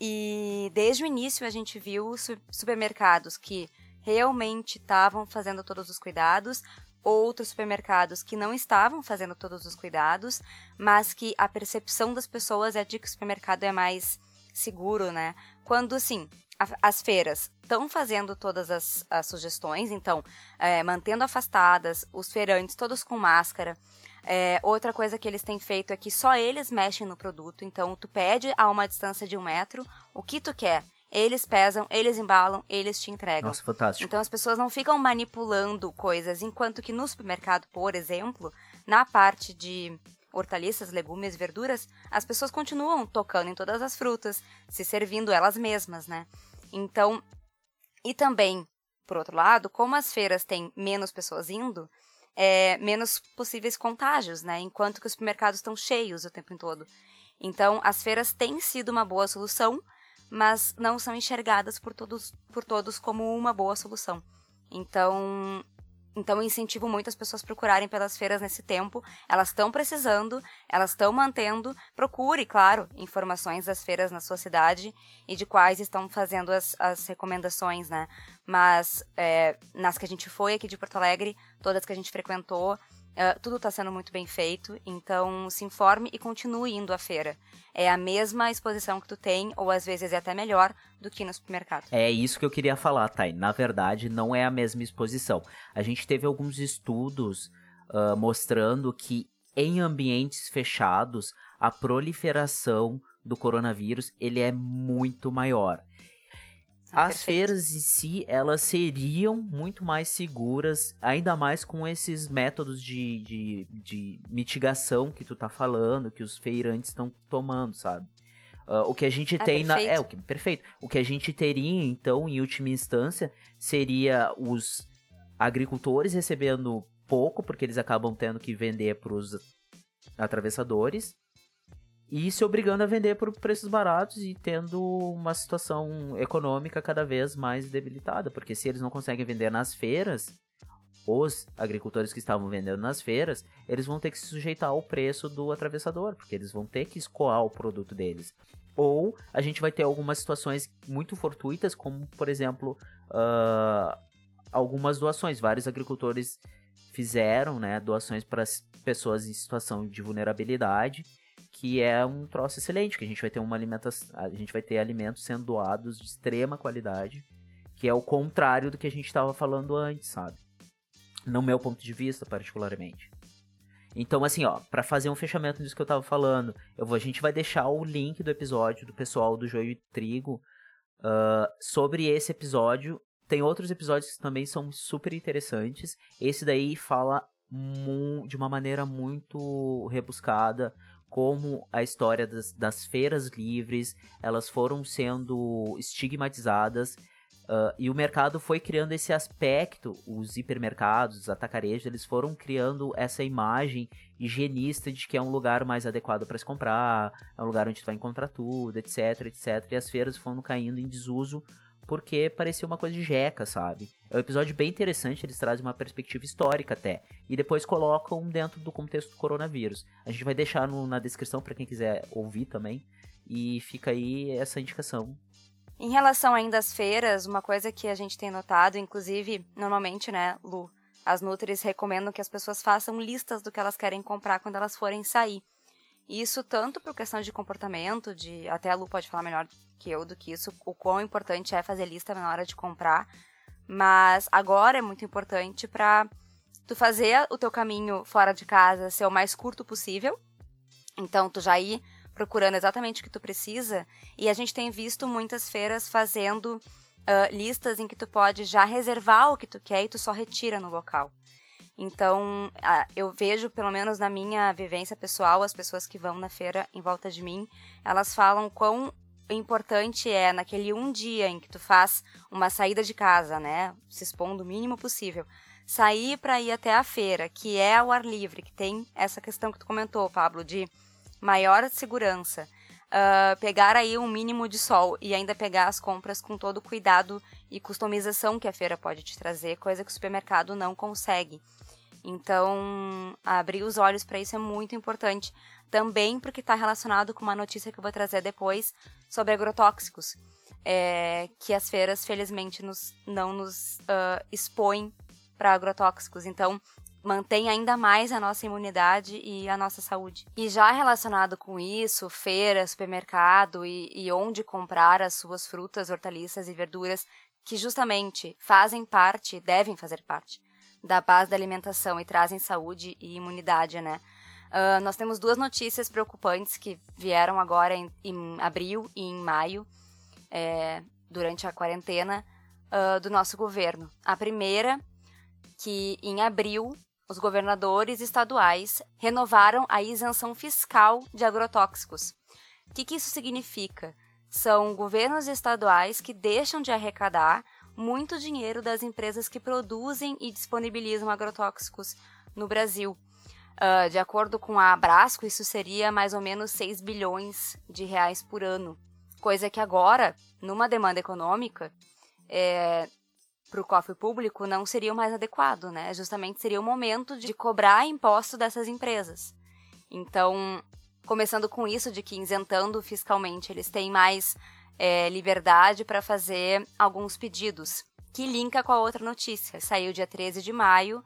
E desde o início a gente viu su- supermercados que realmente estavam fazendo todos os cuidados, outros supermercados que não estavam fazendo todos os cuidados, mas que a percepção das pessoas é de que o supermercado é mais seguro, né? Quando, assim, a- as feiras estão fazendo todas as, as sugestões, então, é, mantendo afastadas, os feirantes todos com máscara. É, outra coisa que eles têm feito é que só eles mexem no produto, então tu pede a uma distância de um metro o que tu quer. Eles pesam, eles embalam, eles te entregam. Nossa, fantástico. Então as pessoas não ficam manipulando coisas, enquanto que no supermercado, por exemplo, na parte de hortaliças, legumes, verduras, as pessoas continuam tocando em todas as frutas, se servindo elas mesmas, né? Então, e também, por outro lado, como as feiras têm menos pessoas indo, é, menos possíveis contágios, né? Enquanto que os supermercados estão cheios o tempo todo. Então, as feiras têm sido uma boa solução, mas não são enxergadas por todos, por todos como uma boa solução. Então, então incentivo muito as pessoas procurarem pelas feiras nesse tempo. Elas estão precisando, elas estão mantendo. Procure, claro, informações das feiras na sua cidade e de quais estão fazendo as, as recomendações, né? Mas é, nas que a gente foi aqui de Porto Alegre, todas que a gente frequentou, é, tudo está sendo muito bem feito. Então se informe e continue indo à feira. É a mesma exposição que tu tem, ou às vezes é até melhor, do que no supermercado. É isso que eu queria falar, Thay. Na verdade, não é a mesma exposição. A gente teve alguns estudos ah, mostrando que em ambientes fechados, a proliferação do coronavírus ele é muito maior. As perfeito. feiras em si, elas seriam muito mais seguras, ainda mais com esses métodos de, de, de mitigação que tu tá falando, que os feirantes estão tomando, sabe? Ah, o que a gente Ah, tem na. perfeito. É, o que, perfeito. O que a gente teria, então, em última instância, seria os agricultores recebendo pouco, porque eles acabam tendo que vender para os atravessadores, e se obrigando a vender por preços baratos e tendo uma situação econômica cada vez mais debilitada, porque se eles não conseguem vender nas feiras, os agricultores que estavam vendendo nas feiras, eles vão ter que se sujeitar ao preço do atravessador, porque eles vão ter que escoar o produto deles. Ou a gente vai ter algumas situações muito fortuitas, como por exemplo, ah, algumas doações. Vários agricultores fizeram né, doações para as pessoas em situação de vulnerabilidade, que é um troço excelente, que a gente vai ter uma alimentação, a gente vai ter alimentos sendo doados de extrema qualidade, que é o contrário do que a gente estava falando antes, sabe? No meu ponto de vista, particularmente. Então, assim, ó, para fazer um fechamento disso que eu tava falando, eu vou, a gente vai deixar o link do episódio do pessoal do Joio e Trigo ah, sobre esse episódio. Tem outros episódios que também são super interessantes. Esse daí fala de uma maneira muito rebuscada como a história das, das feiras livres elas foram sendo estigmatizadas ah, e o mercado foi criando esse aspecto, os hipermercados, os atacarejos, eles foram criando essa imagem higienista de que é um lugar mais adequado para se comprar, é um lugar onde tu vai encontrar tudo, etc, etc. E as feiras foram caindo em desuso porque parecia uma coisa de jeca, sabe? É um episódio bem interessante, eles trazem uma perspectiva histórica até. E depois colocam dentro do contexto do coronavírus. A gente vai deixar no- na descrição para quem quiser ouvir também. E fica aí essa indicação. Em relação ainda às feiras, uma coisa que a gente tem notado, inclusive, normalmente, né, Lu, as Nutris recomendam que as pessoas façam listas do que elas querem comprar quando elas forem sair. Isso tanto por questão de comportamento, de até a Lu pode falar melhor que eu do que isso, o quão importante é fazer lista na hora de comprar, mas agora é muito importante para tu fazer o teu caminho fora de casa ser o mais curto possível. Então, tu já ir procurando exatamente o que tu precisa. E a gente tem visto muitas feiras fazendo uh, listas em que tu pode já reservar o que tu quer e tu só retira no local. Então, eu vejo, pelo menos na minha vivência pessoal, as pessoas que vão na feira em volta de mim, elas falam quão importante é naquele um dia em que tu faz uma saída de casa, né, se expondo o mínimo possível, sair para ir até a feira, que é ao ar livre, que tem essa questão que tu comentou, Pablo, de maior segurança, uh, pegar aí um mínimo de sol e ainda pegar as compras com todo o cuidado e customização que a feira pode te trazer, coisa que o supermercado não consegue. Então, abrir os olhos para isso é muito importante. Também porque está relacionado com uma notícia que eu vou trazer depois sobre agrotóxicos. É, que as feiras, felizmente, nos, não nos uh, expõem para agrotóxicos. Então, mantém ainda mais a nossa imunidade e a nossa saúde. E já relacionado com isso, feira, supermercado e, e onde comprar as suas frutas, hortaliças e verduras, que justamente fazem parte, devem fazer parte da base da alimentação e trazem saúde e imunidade, né? Uh, nós temos duas notícias preocupantes que vieram agora em, em abril e em maio, é, durante a quarentena uh, do nosso governo. A primeira, que em abril os governadores estaduais renovaram a isenção fiscal de agrotóxicos. O que, que isso significa? São governos estaduais que deixam de arrecadar muito dinheiro das empresas que produzem e disponibilizam agrotóxicos no Brasil. Uh, de acordo com a Abrasco, isso seria mais ou menos 6 bilhões de reais por ano. Coisa que agora, numa demanda econômica, é, para o cofre público não seria o mais adequado, né? Justamente seria o momento de cobrar imposto dessas empresas. Então, começando com isso de que isentando fiscalmente eles têm mais é, liberdade para fazer alguns pedidos, que linka com a outra notícia. Saiu dia 13 de maio,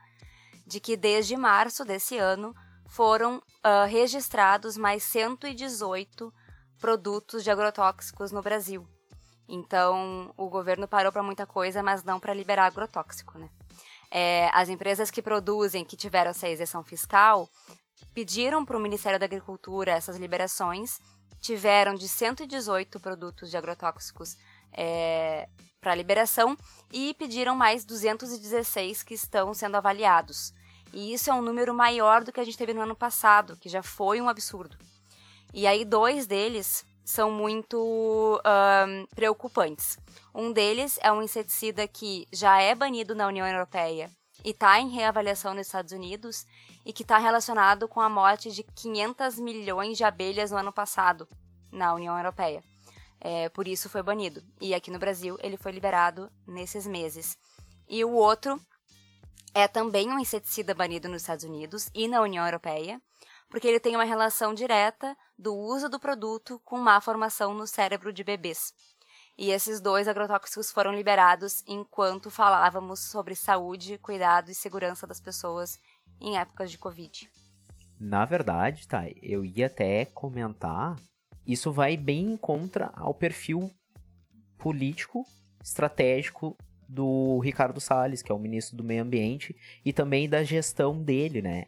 de que desde março desse ano foram uh, registrados mais 118 produtos de agrotóxicos no Brasil. Então, o governo parou para muita coisa, mas não para liberar agrotóxico, né? É, as empresas que produzem, que tiveram essa isenção fiscal, pediram para o Ministério da Agricultura essas liberações, tiveram de 118 produtos de agrotóxicos é, para liberação e pediram mais 216 que estão sendo avaliados. E isso é um número maior do que a gente teve no ano passado, que já foi um absurdo. E aí, dois deles são muito um, preocupantes. Um deles é um inseticida que já é banido na União Europeia e está em reavaliação nos Estados Unidos e que está relacionado com a morte de 500 milhões de abelhas no ano passado na União Europeia. É, por isso foi banido. E aqui no Brasil ele foi liberado nesses meses. E o outro é também um inseticida banido nos Estados Unidos e na União Europeia, porque ele tem uma relação direta do uso do produto com má formação no cérebro de bebês. E esses dois agrotóxicos foram liberados enquanto falávamos sobre saúde, cuidado e segurança das pessoas em épocas de Covid. Na verdade, tá, eu ia até comentar, isso vai bem contra ao perfil político, estratégico do Ricardo Salles, que é o ministro do Meio Ambiente, e também da gestão dele, né?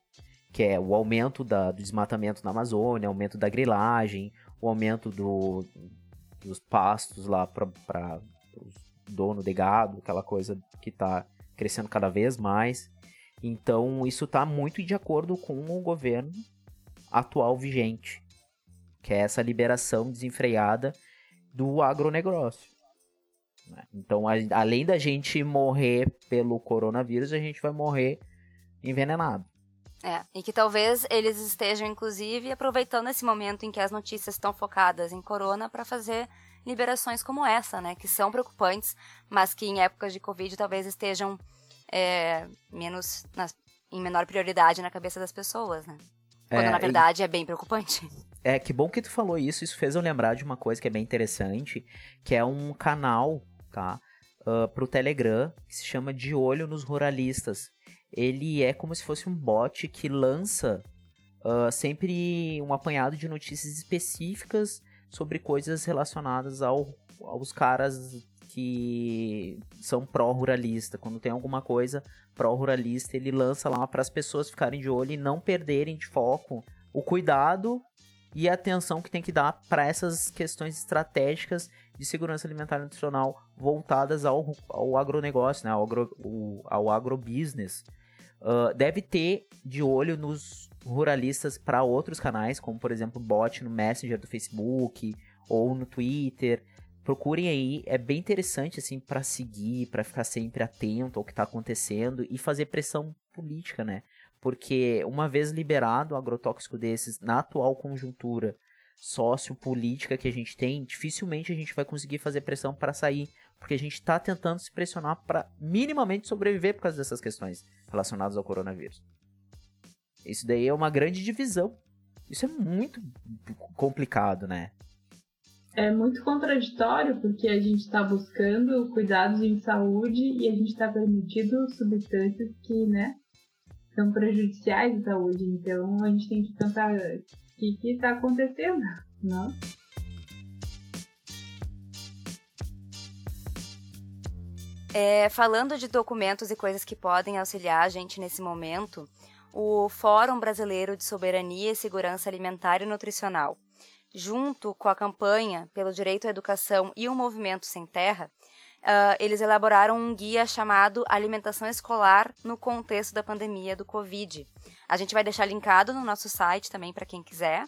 que é o aumento da, do desmatamento na Amazônia, aumento da grilagem, o aumento do, dos pastos lá para o dono de gado, aquela coisa que está crescendo cada vez mais. Então, isso está muito de acordo com o governo atual vigente, que é essa liberação desenfreada do agronegócio. Né? Então, a, além da gente morrer pelo coronavírus, a gente vai morrer envenenado. É, e que talvez eles estejam, inclusive, aproveitando esse momento em que as notícias estão focadas em corona para fazer liberações como essa, né? Que são preocupantes, mas que em épocas de Covid talvez estejam é, menos nas, em menor prioridade na cabeça das pessoas, né? Quando é, na verdade e... é bem preocupante. É, que bom que tu falou isso. Isso fez eu lembrar de uma coisa que é bem interessante, que é um canal, tá? Uh, pro Telegram, que se chama De Olho nos Ruralistas ele é como se fosse um bot que lança uh, sempre um apanhado de notícias específicas sobre coisas relacionadas ao, aos caras que são pró-ruralista. Quando tem alguma coisa pró-ruralista, ele lança lá para as pessoas ficarem de olho e não perderem de foco o cuidado e a atenção que tem que dar para essas questões estratégicas de segurança alimentar e nutricional voltadas ao, ao agronegócio, né, ao, agro, ao agrobusiness. Uh, deve ter de olho nos ruralistas para outros canais, como por exemplo bot no Messenger do Facebook ou no Twitter. Procurem aí, é bem interessante assim para seguir, para ficar sempre atento ao que está acontecendo e fazer pressão política, né? Porque uma vez liberado um agrotóxico desses na atual conjuntura sociopolítica que a gente tem, dificilmente a gente vai conseguir fazer pressão para sair, porque a gente está tentando se pressionar para minimamente sobreviver por causa dessas questões relacionadas ao coronavírus. Isso daí é uma grande divisão. Isso é muito complicado, né? É muito contraditório porque a gente está buscando cuidados em saúde e a gente está permitindo substâncias que, né, são prejudiciais à saúde. Então a gente tem que pensar o que está acontecendo, não? É, falando de documentos e coisas que podem auxiliar a gente nesse momento, o Fórum Brasileiro de Soberania e Segurança Alimentar e Nutricional, junto com a campanha pelo direito à educação e o Movimento Sem Terra, uh, eles elaboraram um guia chamado Alimentação Escolar no contexto da pandemia do Covid. A gente vai deixar linkado no nosso site também para quem quiser.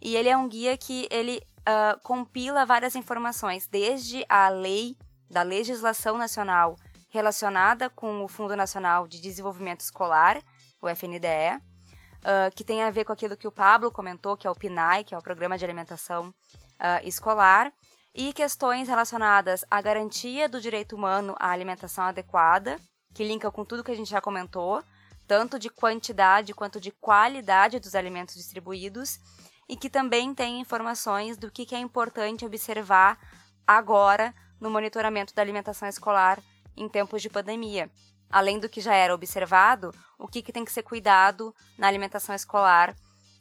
E ele é um guia que ele uh, compila várias informações, desde a lei da legislação nacional relacionada com o Fundo Nacional de Desenvolvimento Escolar, o FNDE, uh, que tem a ver com aquilo que o Pablo comentou, que é o PNAE, que é o Programa de Alimentação uh, Escolar, e questões relacionadas à garantia do direito humano à alimentação adequada, que linka com tudo que a gente já comentou, tanto de quantidade quanto de qualidade dos alimentos distribuídos, e que também tem informações do que é importante observar agora no monitoramento da alimentação escolar em tempos de pandemia. Além do que já era observado, o que, que tem que ser cuidado na alimentação escolar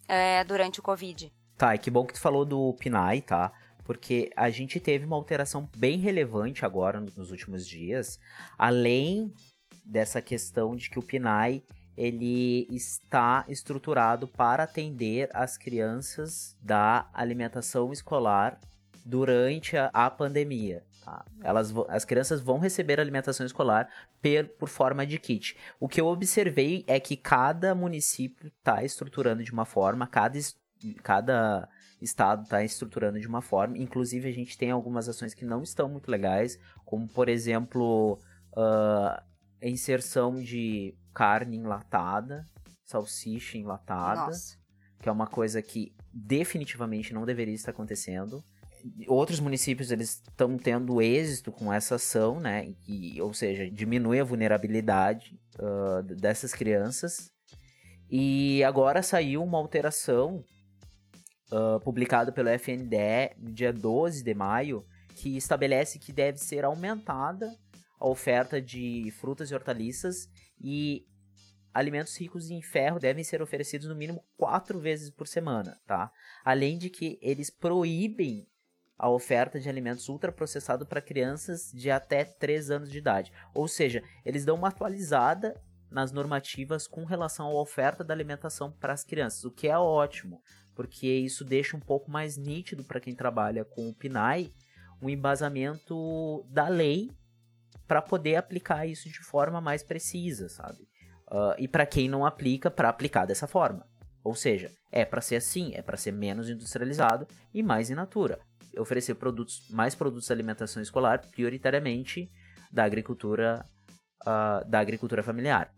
é, durante o Covid. Tá, e que bom que tu falou do PNAE, tá? porque a gente teve uma alteração bem relevante agora nos últimos dias, além dessa questão de que o PNAE ele está estruturado para atender as crianças da alimentação escolar durante a, a pandemia. Tá? Elas, as crianças vão receber alimentação escolar per, por forma de kit. O que eu observei é que cada município está estruturando de uma forma, cada, cada Estado está estruturando de uma forma. Inclusive, a gente tem algumas ações que não estão muito legais, como, por exemplo, uh, a inserção de carne enlatada, salsicha enlatada, Nossa. que é uma coisa que definitivamente não deveria estar acontecendo. Outros municípios eles estão tendo êxito com essa ação, né? E, ou seja, diminui a vulnerabilidade uh, dessas crianças. E agora saiu uma alteração uh, publicado pelo FNDE no dia 12 de maio, que estabelece que deve ser aumentada a oferta de frutas e hortaliças e alimentos ricos em ferro devem ser oferecidos no mínimo quatro vezes por semana, tá? Além de que eles proíbem a oferta de alimentos ultraprocessados para crianças de até 3 anos de idade. Ou seja, eles dão uma atualizada nas normativas com relação à oferta da alimentação para as crianças, o que é ótimo, porque isso deixa um pouco mais nítido para quem trabalha com o PNAE um embasamento da lei para poder aplicar isso de forma mais precisa, sabe? Uh, e para quem não aplica, para aplicar dessa forma. Ou seja, é para ser assim, é para ser menos industrializado e mais in natura. Oferecer produtos, mais produtos de alimentação escolar, prioritariamente da agricultura, uh, da agricultura familiar.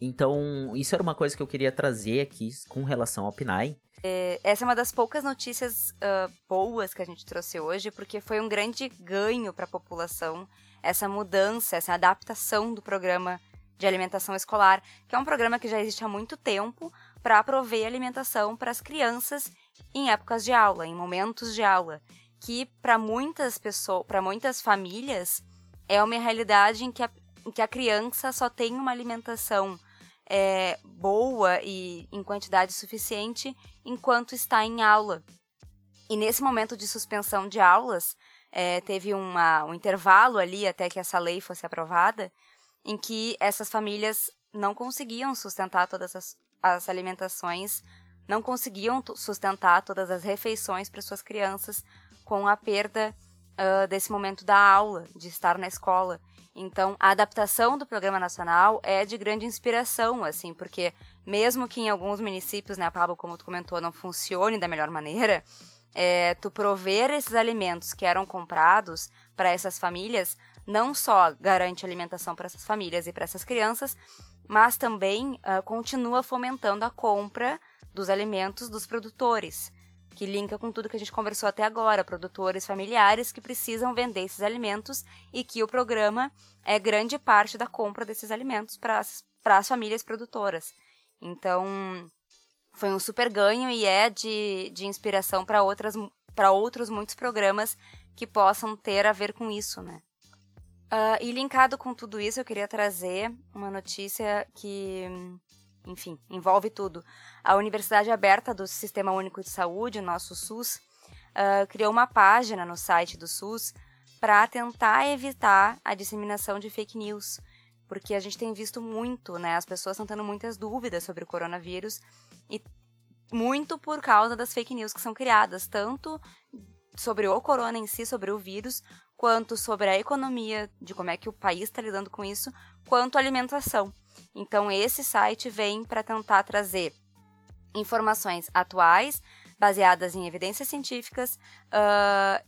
Então, isso era uma coisa que eu queria trazer aqui com relação ao PNAE. É, essa é uma das poucas notícias uh, boas que a gente trouxe hoje, porque foi um grande ganho para a população essa mudança, essa adaptação do programa de alimentação escolar, que é um programa que já existe há muito tempo para prover alimentação para as crianças em épocas de aula, em momentos de aula, que para muitas pessoas, para muitas famílias, é uma realidade em que a, em que a criança só tem uma alimentação é, boa e em quantidade suficiente enquanto está em aula. E nesse momento de suspensão de aulas, é, teve uma, um intervalo ali até que essa lei fosse aprovada, em que essas famílias não conseguiam sustentar todas as, as alimentações não conseguiam sustentar todas as refeições para suas crianças com a perda uh, desse momento da aula, de estar na escola. Então, a adaptação do programa nacional é de grande inspiração, assim, porque mesmo que em alguns municípios, né, Pablo, como tu comentou, não funcione da melhor maneira, é, tu prover esses alimentos que eram comprados para essas famílias não só garante alimentação para essas famílias e para essas crianças, mas também uh, continua fomentando a compra dos alimentos dos produtores, que linka com tudo que a gente conversou até agora, produtores familiares que precisam vender esses alimentos e que o programa é grande parte da compra desses alimentos para as famílias produtoras. Então, foi um super ganho e é de, de inspiração para outras para outros muitos programas que possam ter a ver com isso, né? Uh, e linkado com tudo isso, eu queria trazer uma notícia que, enfim, envolve tudo. A Universidade Aberta do Sistema Único de Saúde, o nosso SUS, uh, criou uma página no site do SUS para tentar evitar a disseminação de fake news. Porque a gente tem visto muito, né? As pessoas estão tendo muitas dúvidas sobre o coronavírus e muito por causa das fake news que são criadas, tanto sobre o corona em si, sobre o vírus, quanto sobre a economia, de como é que o país está lidando com isso, quanto alimentação. Então, esse site vem para tentar trazer informações atuais, baseadas em evidências científicas, uh,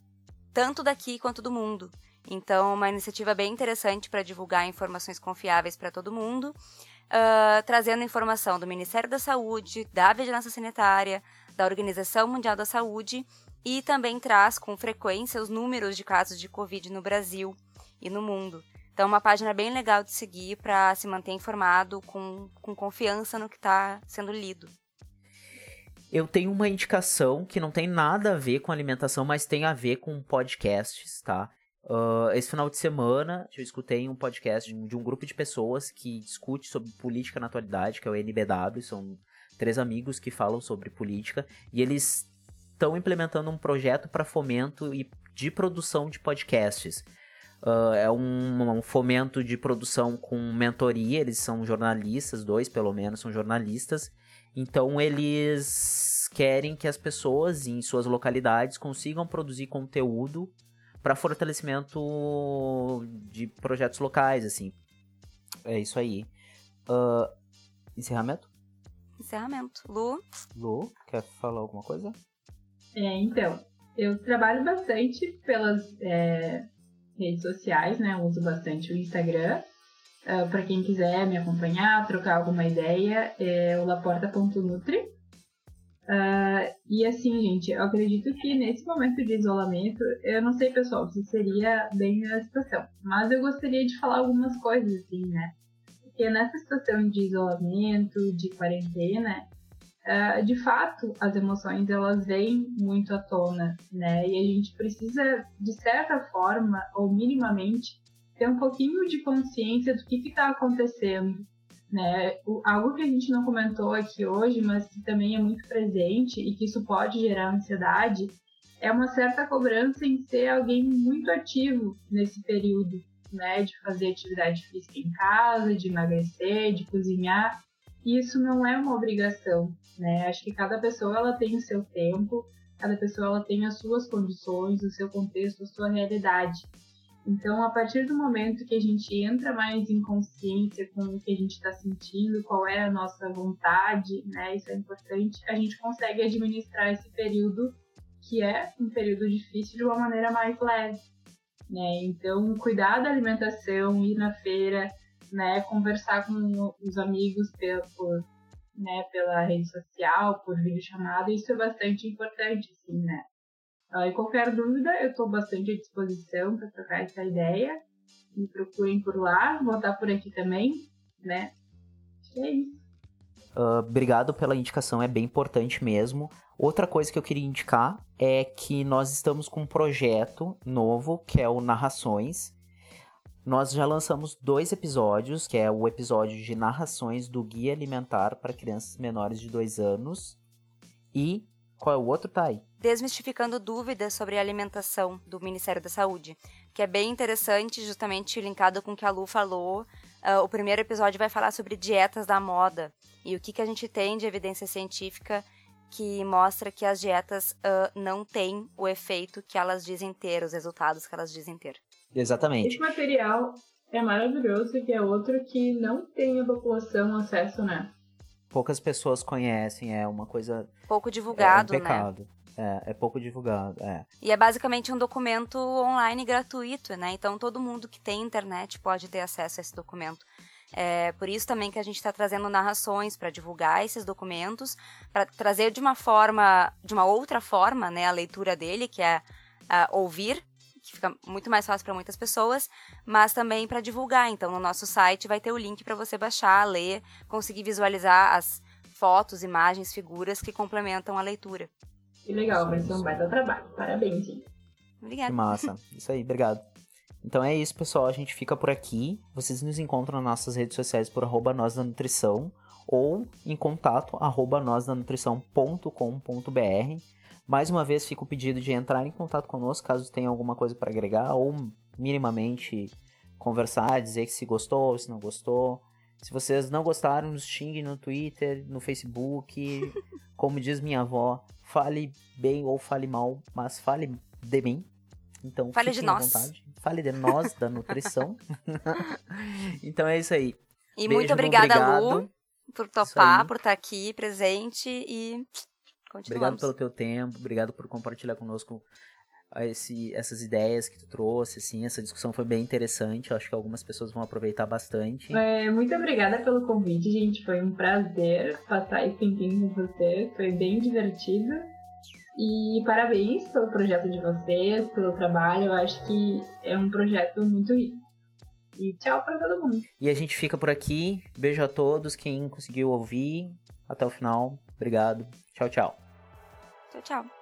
tanto daqui quanto do mundo. Então, uma iniciativa bem interessante para divulgar informações confiáveis para todo mundo, uh, trazendo informação do Ministério da Saúde, da Vigilância Sanitária, da Organização Mundial da Saúde e também traz com frequência os números de casos de Covid no Brasil e no mundo. Então, é uma página bem legal de seguir para se manter informado com, com confiança no que está sendo lido. Eu tenho uma indicação que não tem nada a ver com alimentação, mas tem a ver com podcasts, tá? Uh, esse final de semana eu escutei um podcast de um grupo de pessoas que discute sobre política na atualidade, que é o NBW, são três amigos que falam sobre política, e eles estão implementando um projeto para fomento e de produção de podcasts. Uh, é um, um, fomento de produção com mentoria, eles são jornalistas, dois pelo menos são jornalistas, então eles querem que as pessoas em suas localidades consigam produzir conteúdo para fortalecimento de projetos locais, assim. É isso aí. Uh, encerramento? Encerramento. Lu? Lu, quer falar alguma coisa? É, então, eu trabalho bastante pelas é, redes sociais, né? Eu uso bastante o Instagram. Uh, é, para quem quiser me acompanhar, trocar alguma ideia, é o laporta.nutri. Uh, e assim, gente, eu acredito que nesse momento de isolamento, eu não sei, pessoal, se seria bem a situação, mas eu gostaria de falar algumas coisas, assim, né? Porque nessa situação de isolamento, de quarentena, uh, de fato, as emoções elas vêm muito à tona, né? E a gente precisa, de certa forma, ou minimamente, ter um pouquinho de consciência do que está acontecendo, né? Algo que a gente não comentou aqui hoje, mas que também é muito presente e que isso pode gerar ansiedade, é uma certa cobrança em ser alguém muito ativo nesse período, né? De fazer atividade física em casa, de emagrecer, de cozinhar. Isso não é uma obrigação, né? Acho que cada pessoa ela tem o seu tempo, cada pessoa ela tem as suas condições, o seu contexto, a sua realidade. Então, a partir do momento que a gente entra mais em consciência com o que a gente está sentindo, qual é a nossa vontade, né? Isso é importante. A gente consegue administrar esse período que é um período difícil de uma maneira mais leve, né? Então, cuidar da alimentação, ir na feira, né? Conversar com os amigos pela, por, né? pela rede social, por videochamada, isso é bastante importante, assim, né? Uh, e qualquer dúvida, eu estou bastante à disposição para trocar essa ideia. Me procurem por lá, vou estar por aqui também, né? É isso. Uh, obrigado pela indicação, é bem importante mesmo. Outra coisa que eu queria indicar é que nós estamos com um projeto novo, que é o Narrações. Nós já lançamos dois episódios, que é o episódio de narrações do Guia Alimentar para Crianças Menores de 2 anos e qual é o outro, Thay? Desmistificando dúvidas sobre alimentação do Ministério da Saúde, que é bem interessante, justamente linkado com o que a Lu falou. Uh, o primeiro episódio vai falar sobre dietas da moda e o que, que a gente tem de evidência científica que mostra que as dietas uh, não têm o efeito que elas dizem ter, os resultados que elas dizem ter. Exatamente. Esse material é maravilhoso e é outro que não tem a população acesso, né? Poucas pessoas conhecem, é uma coisa. Pouco divulgado, é um né? pecado. É, é pouco divulgado, é. E é basicamente um documento online gratuito, né? Então todo mundo que tem internet pode ter acesso a esse documento. É por isso também que a gente está trazendo narrações para divulgar esses documentos, para trazer de uma forma, de uma outra forma, né, a leitura dele, que é uh, ouvir, que fica muito mais fácil para muitas pessoas, mas também para divulgar. Então, no nosso site vai ter o link para você baixar, ler, conseguir visualizar as fotos, imagens, figuras que complementam a leitura. Que legal, vai ser um baita trabalho. Parabéns, gente. Obrigada. Que massa. Isso aí, obrigado. Então é isso, pessoal. A gente fica por aqui. Vocês nos encontram nas nossas redes sociais por arroba nós da nutrição ou em contato arroba nós da nutrição.com.br. Mais uma vez, fica o pedido de entrar em contato conosco caso tenha alguma coisa para agregar ou minimamente conversar, dizer que se gostou, se não gostou. Se vocês não gostaram, nos xingue no Twitter, no Facebook. Como diz minha avó, fale bem ou fale mal, mas fale de mim. Então, Fale de nós. vontade. Fale de nós, da nutrição. então é isso aí. E Beijo, muito obrigada. Lu, por topar, por estar aqui presente e Obrigado pelo teu tempo, obrigado por compartilhar conosco ah, esse, essas ideias que tu trouxe, assim, essa discussão foi bem interessante, eu acho que algumas pessoas vão aproveitar bastante. É, muito obrigada pelo convite, gente. Foi um prazer passar esse tempinho com vocês. Foi bem divertido. E parabéns pelo projeto de vocês, pelo trabalho. Eu acho que é um projeto muito rico. E tchau pra todo mundo. E a gente fica por aqui, beijo a todos, quem conseguiu ouvir, até o final, obrigado, tchau, tchau. Tchau, tchau.